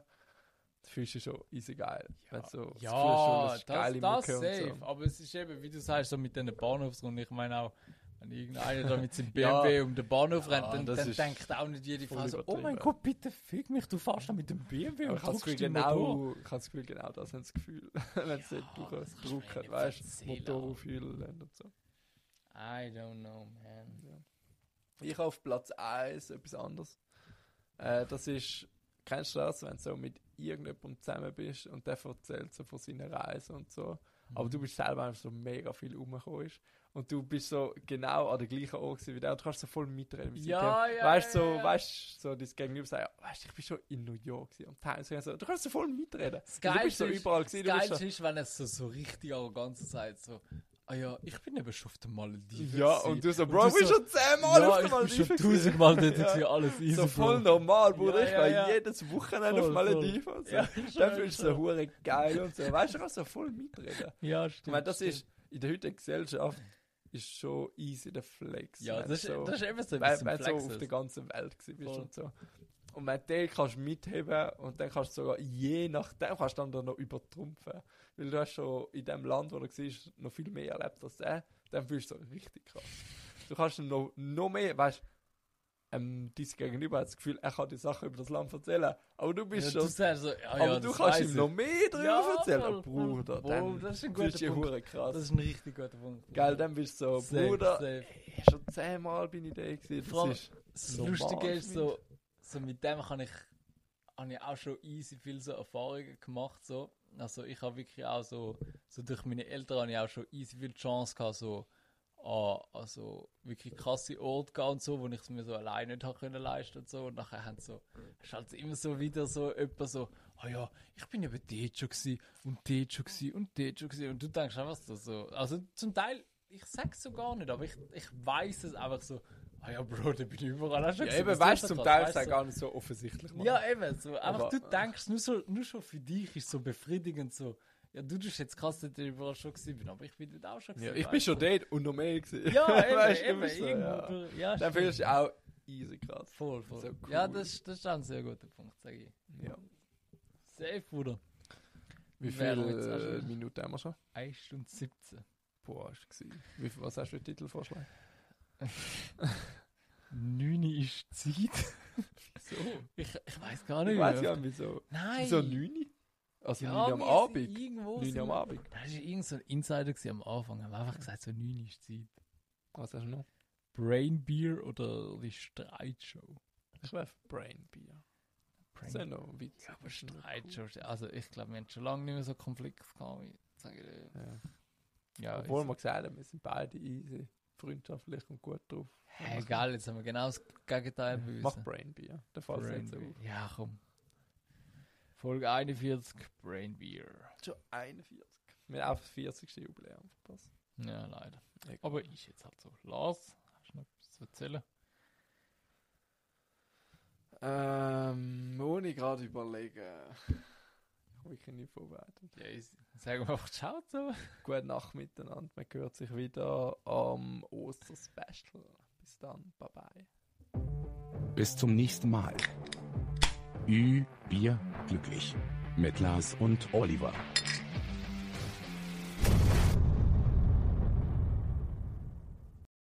dann fühlst du schon easy geil. Du so das
Ja, das, das
und
safe.
so.
Aber es ist eben, wie du sagst, so mit diesen Bahnhofsrunden. Ich meine auch, wenn irgendeiner da mit seinem
Ja.
BMW um den Bahnhof
Ja,
rennt, dann,
das
dann denkt auch nicht jede Frau so, oh mein. Gott, bitte fick mich, du fährst da mit dem BMW und
das
drückst
Gefühl,
den
genau, ich habe das Gefühl, genau das haben das Gefühl, wenn sie
Ja, das kannst nicht
weißt du. Motor aufhüllen und so.
I don't know, man.
Ja. Ich auf Platz 1 etwas anderes. Äh, das ist, kennst du das, wenn du so mit irgendjemandem zusammen bist und der erzählt so von seiner Reise und so. Aber
Mhm.
du bist selber einfach so mega viel rumgekommen. Und du bist so genau an der gleichen Ort wie der und du kannst so voll mitreden mit
Ja, ja,
Weißt du,
ja,
so,
ja.
weißt du, so das Gegenüber sagt, weißt du, ich bin schon in New York gewesen. Und Times so, du kannst so voll mitreden.
Das
du bist so überall gewesen.
Das Geilste
so,
ist, wenn es so, so richtig arrogant sagt, so, ah ja, ich bin eben schon auf den Malediven.
ja,
gewesen.
und du so, Bro,
du
du bist
so,
schon zehnmal
ja,
auf der
ich bin
Malediven
schon tausendmal dort
Ja.
alles easy,
So voll normal, Bruder.
Ja,
ich
ja,
war
ja.
jedes Wochenende
Voll,
auf Malediven. Und so.
Ja,
Dann fühlst du so hure geil und so. Weißt du, du kannst so voll mitreden.
Ja,
Ich
stimmt.
meine, das
stimmt.
ist in der heutigen Gesellschaft ist schon easy der Flex.
Ja, das, ist,
so,
das ist eben so ein bisschen
wenn du so auf der ganzen Welt gewesen bist
Voll.
und so. Und wenn du den kannst mitheben und dann kannst du sogar je nachdem kannst du dann da noch übertrumpfen. Weil du hast schon in dem Land, wo du warst, noch viel mehr erlebt als er. Dann fühlst du so richtig krass. Du kannst noch, noch mehr, weißt ähm, dein Gegenüber hat das Gefühl, er kann die Sachen über das Land erzählen. Aber du bist
Ja, du
schon.
sagst so, ja,
aber
ja,
du kannst ihm noch mehr darüber
Ja,
erzählen.
voll.
Bruder, dann
das ist ein guter
du
Punkt.
hure krass.
Das ist ein richtig guter Punkt.
Geil, dann bist du so,
Safe,
Bruder,
safe.
schon zehnmal bin ich da gewesen.
Vor
Das ist
Das Lustige ist so, so mit dem kann ich, habe ich auch schon easy viel so Erfahrungen gemacht. So. Also ich habe wirklich auch so, so durch meine Eltern ich auch schon easy viel Chance gehabt, so an also wirklich krasse Orte gehen und so, wo ich es mir so alleine nicht habe können leisten und so. Und nachher haben so, ist halt immer so wieder so jemand so, ah ja, ich bin eben dort schon gewesen und dort schon gewesen und dort schon gewesen. Und du denkst einfach so also zum Teil, ich sag's so gar nicht, aber ich, ich weiß es einfach so, ah ja, Bro, da bin ich überall auch schon
Ja, eben, weißt du, zum Teil ist
du,
gar nicht so offensichtlich. Mann.
ja, eben, so. Einfach
Aber-
du denkst, nur, so, nur schon für dich ist so befriedigend so. Ja, du tust jetzt krass, dass ich überall schon gewesen bin, aber ich bin dort auch schon
Ja,
gewesen.
ich bin schon
du?
dort und noch mehr gewesen.
Ja, eben,
Weißt du,
eben,
bist so,
irgendwo.
ja.
Ja,
Dann fühlst du auch easy krass.
Voll, voll.
so
Ja,
cool.
das, das ist auch ein sehr guter Punkt, sage ich.
Ja.
Safe, Bruder.
Wie viele äh, Minuten haben wir schon?
1 Stunde 17.
Boah, gewesen. Wie, viel- was hast du für Titelvorschlag?
9 ist Zeit.
So.
Ich, ich weiß gar nicht
Ich weiß ja, wieso.
Nein.
Wieso 9? Also
Ja,
9 am Abend?
Irgendwo
9
sind
am Abend.
Da war irgend so ein Insider am Anfang. Haben einfach gesagt, so 9 ist Zeit.
Was hast du noch?
Brain Beer oder die Streitshow?
Ich werfe Brain Beer. Das ist noch Witz.
Ja, aber Streitshow. Also ich glaube, wir haben schon lange nicht mehr so Konflikte gehabt. wie- Sag ich dir.
cool. Ja.
Ja,
Obwohl wir gesagt haben, wir sind beide easy, freundschaftlich und gut drauf.
Hä, geil, jetzt haben wir genau das Gegenteil bewiesen.
Mach Brain Beer. Der Fall
Brain
nicht so
Beer.
auf.
Ja, komm. Folge 41, Brain Beer.
Schon 41. Wir haben auch das 40. Jubiläum verpasst.
Ja, leider.
Egal.
Aber ist jetzt halt so. Lars, hast du noch etwas zu erzählen?
Ähm, ich gerade überlegen. Ich habe wirklich nicht vorbereitet.
Ja, ich sag mal einfach Ciao so.
Gute Nacht miteinander. Man hört sich wieder am Osterspecial. Bis dann. Bye bye.
Bis zum nächsten Mal. Ü, Bier, glücklich. Mit Lars und Oliver.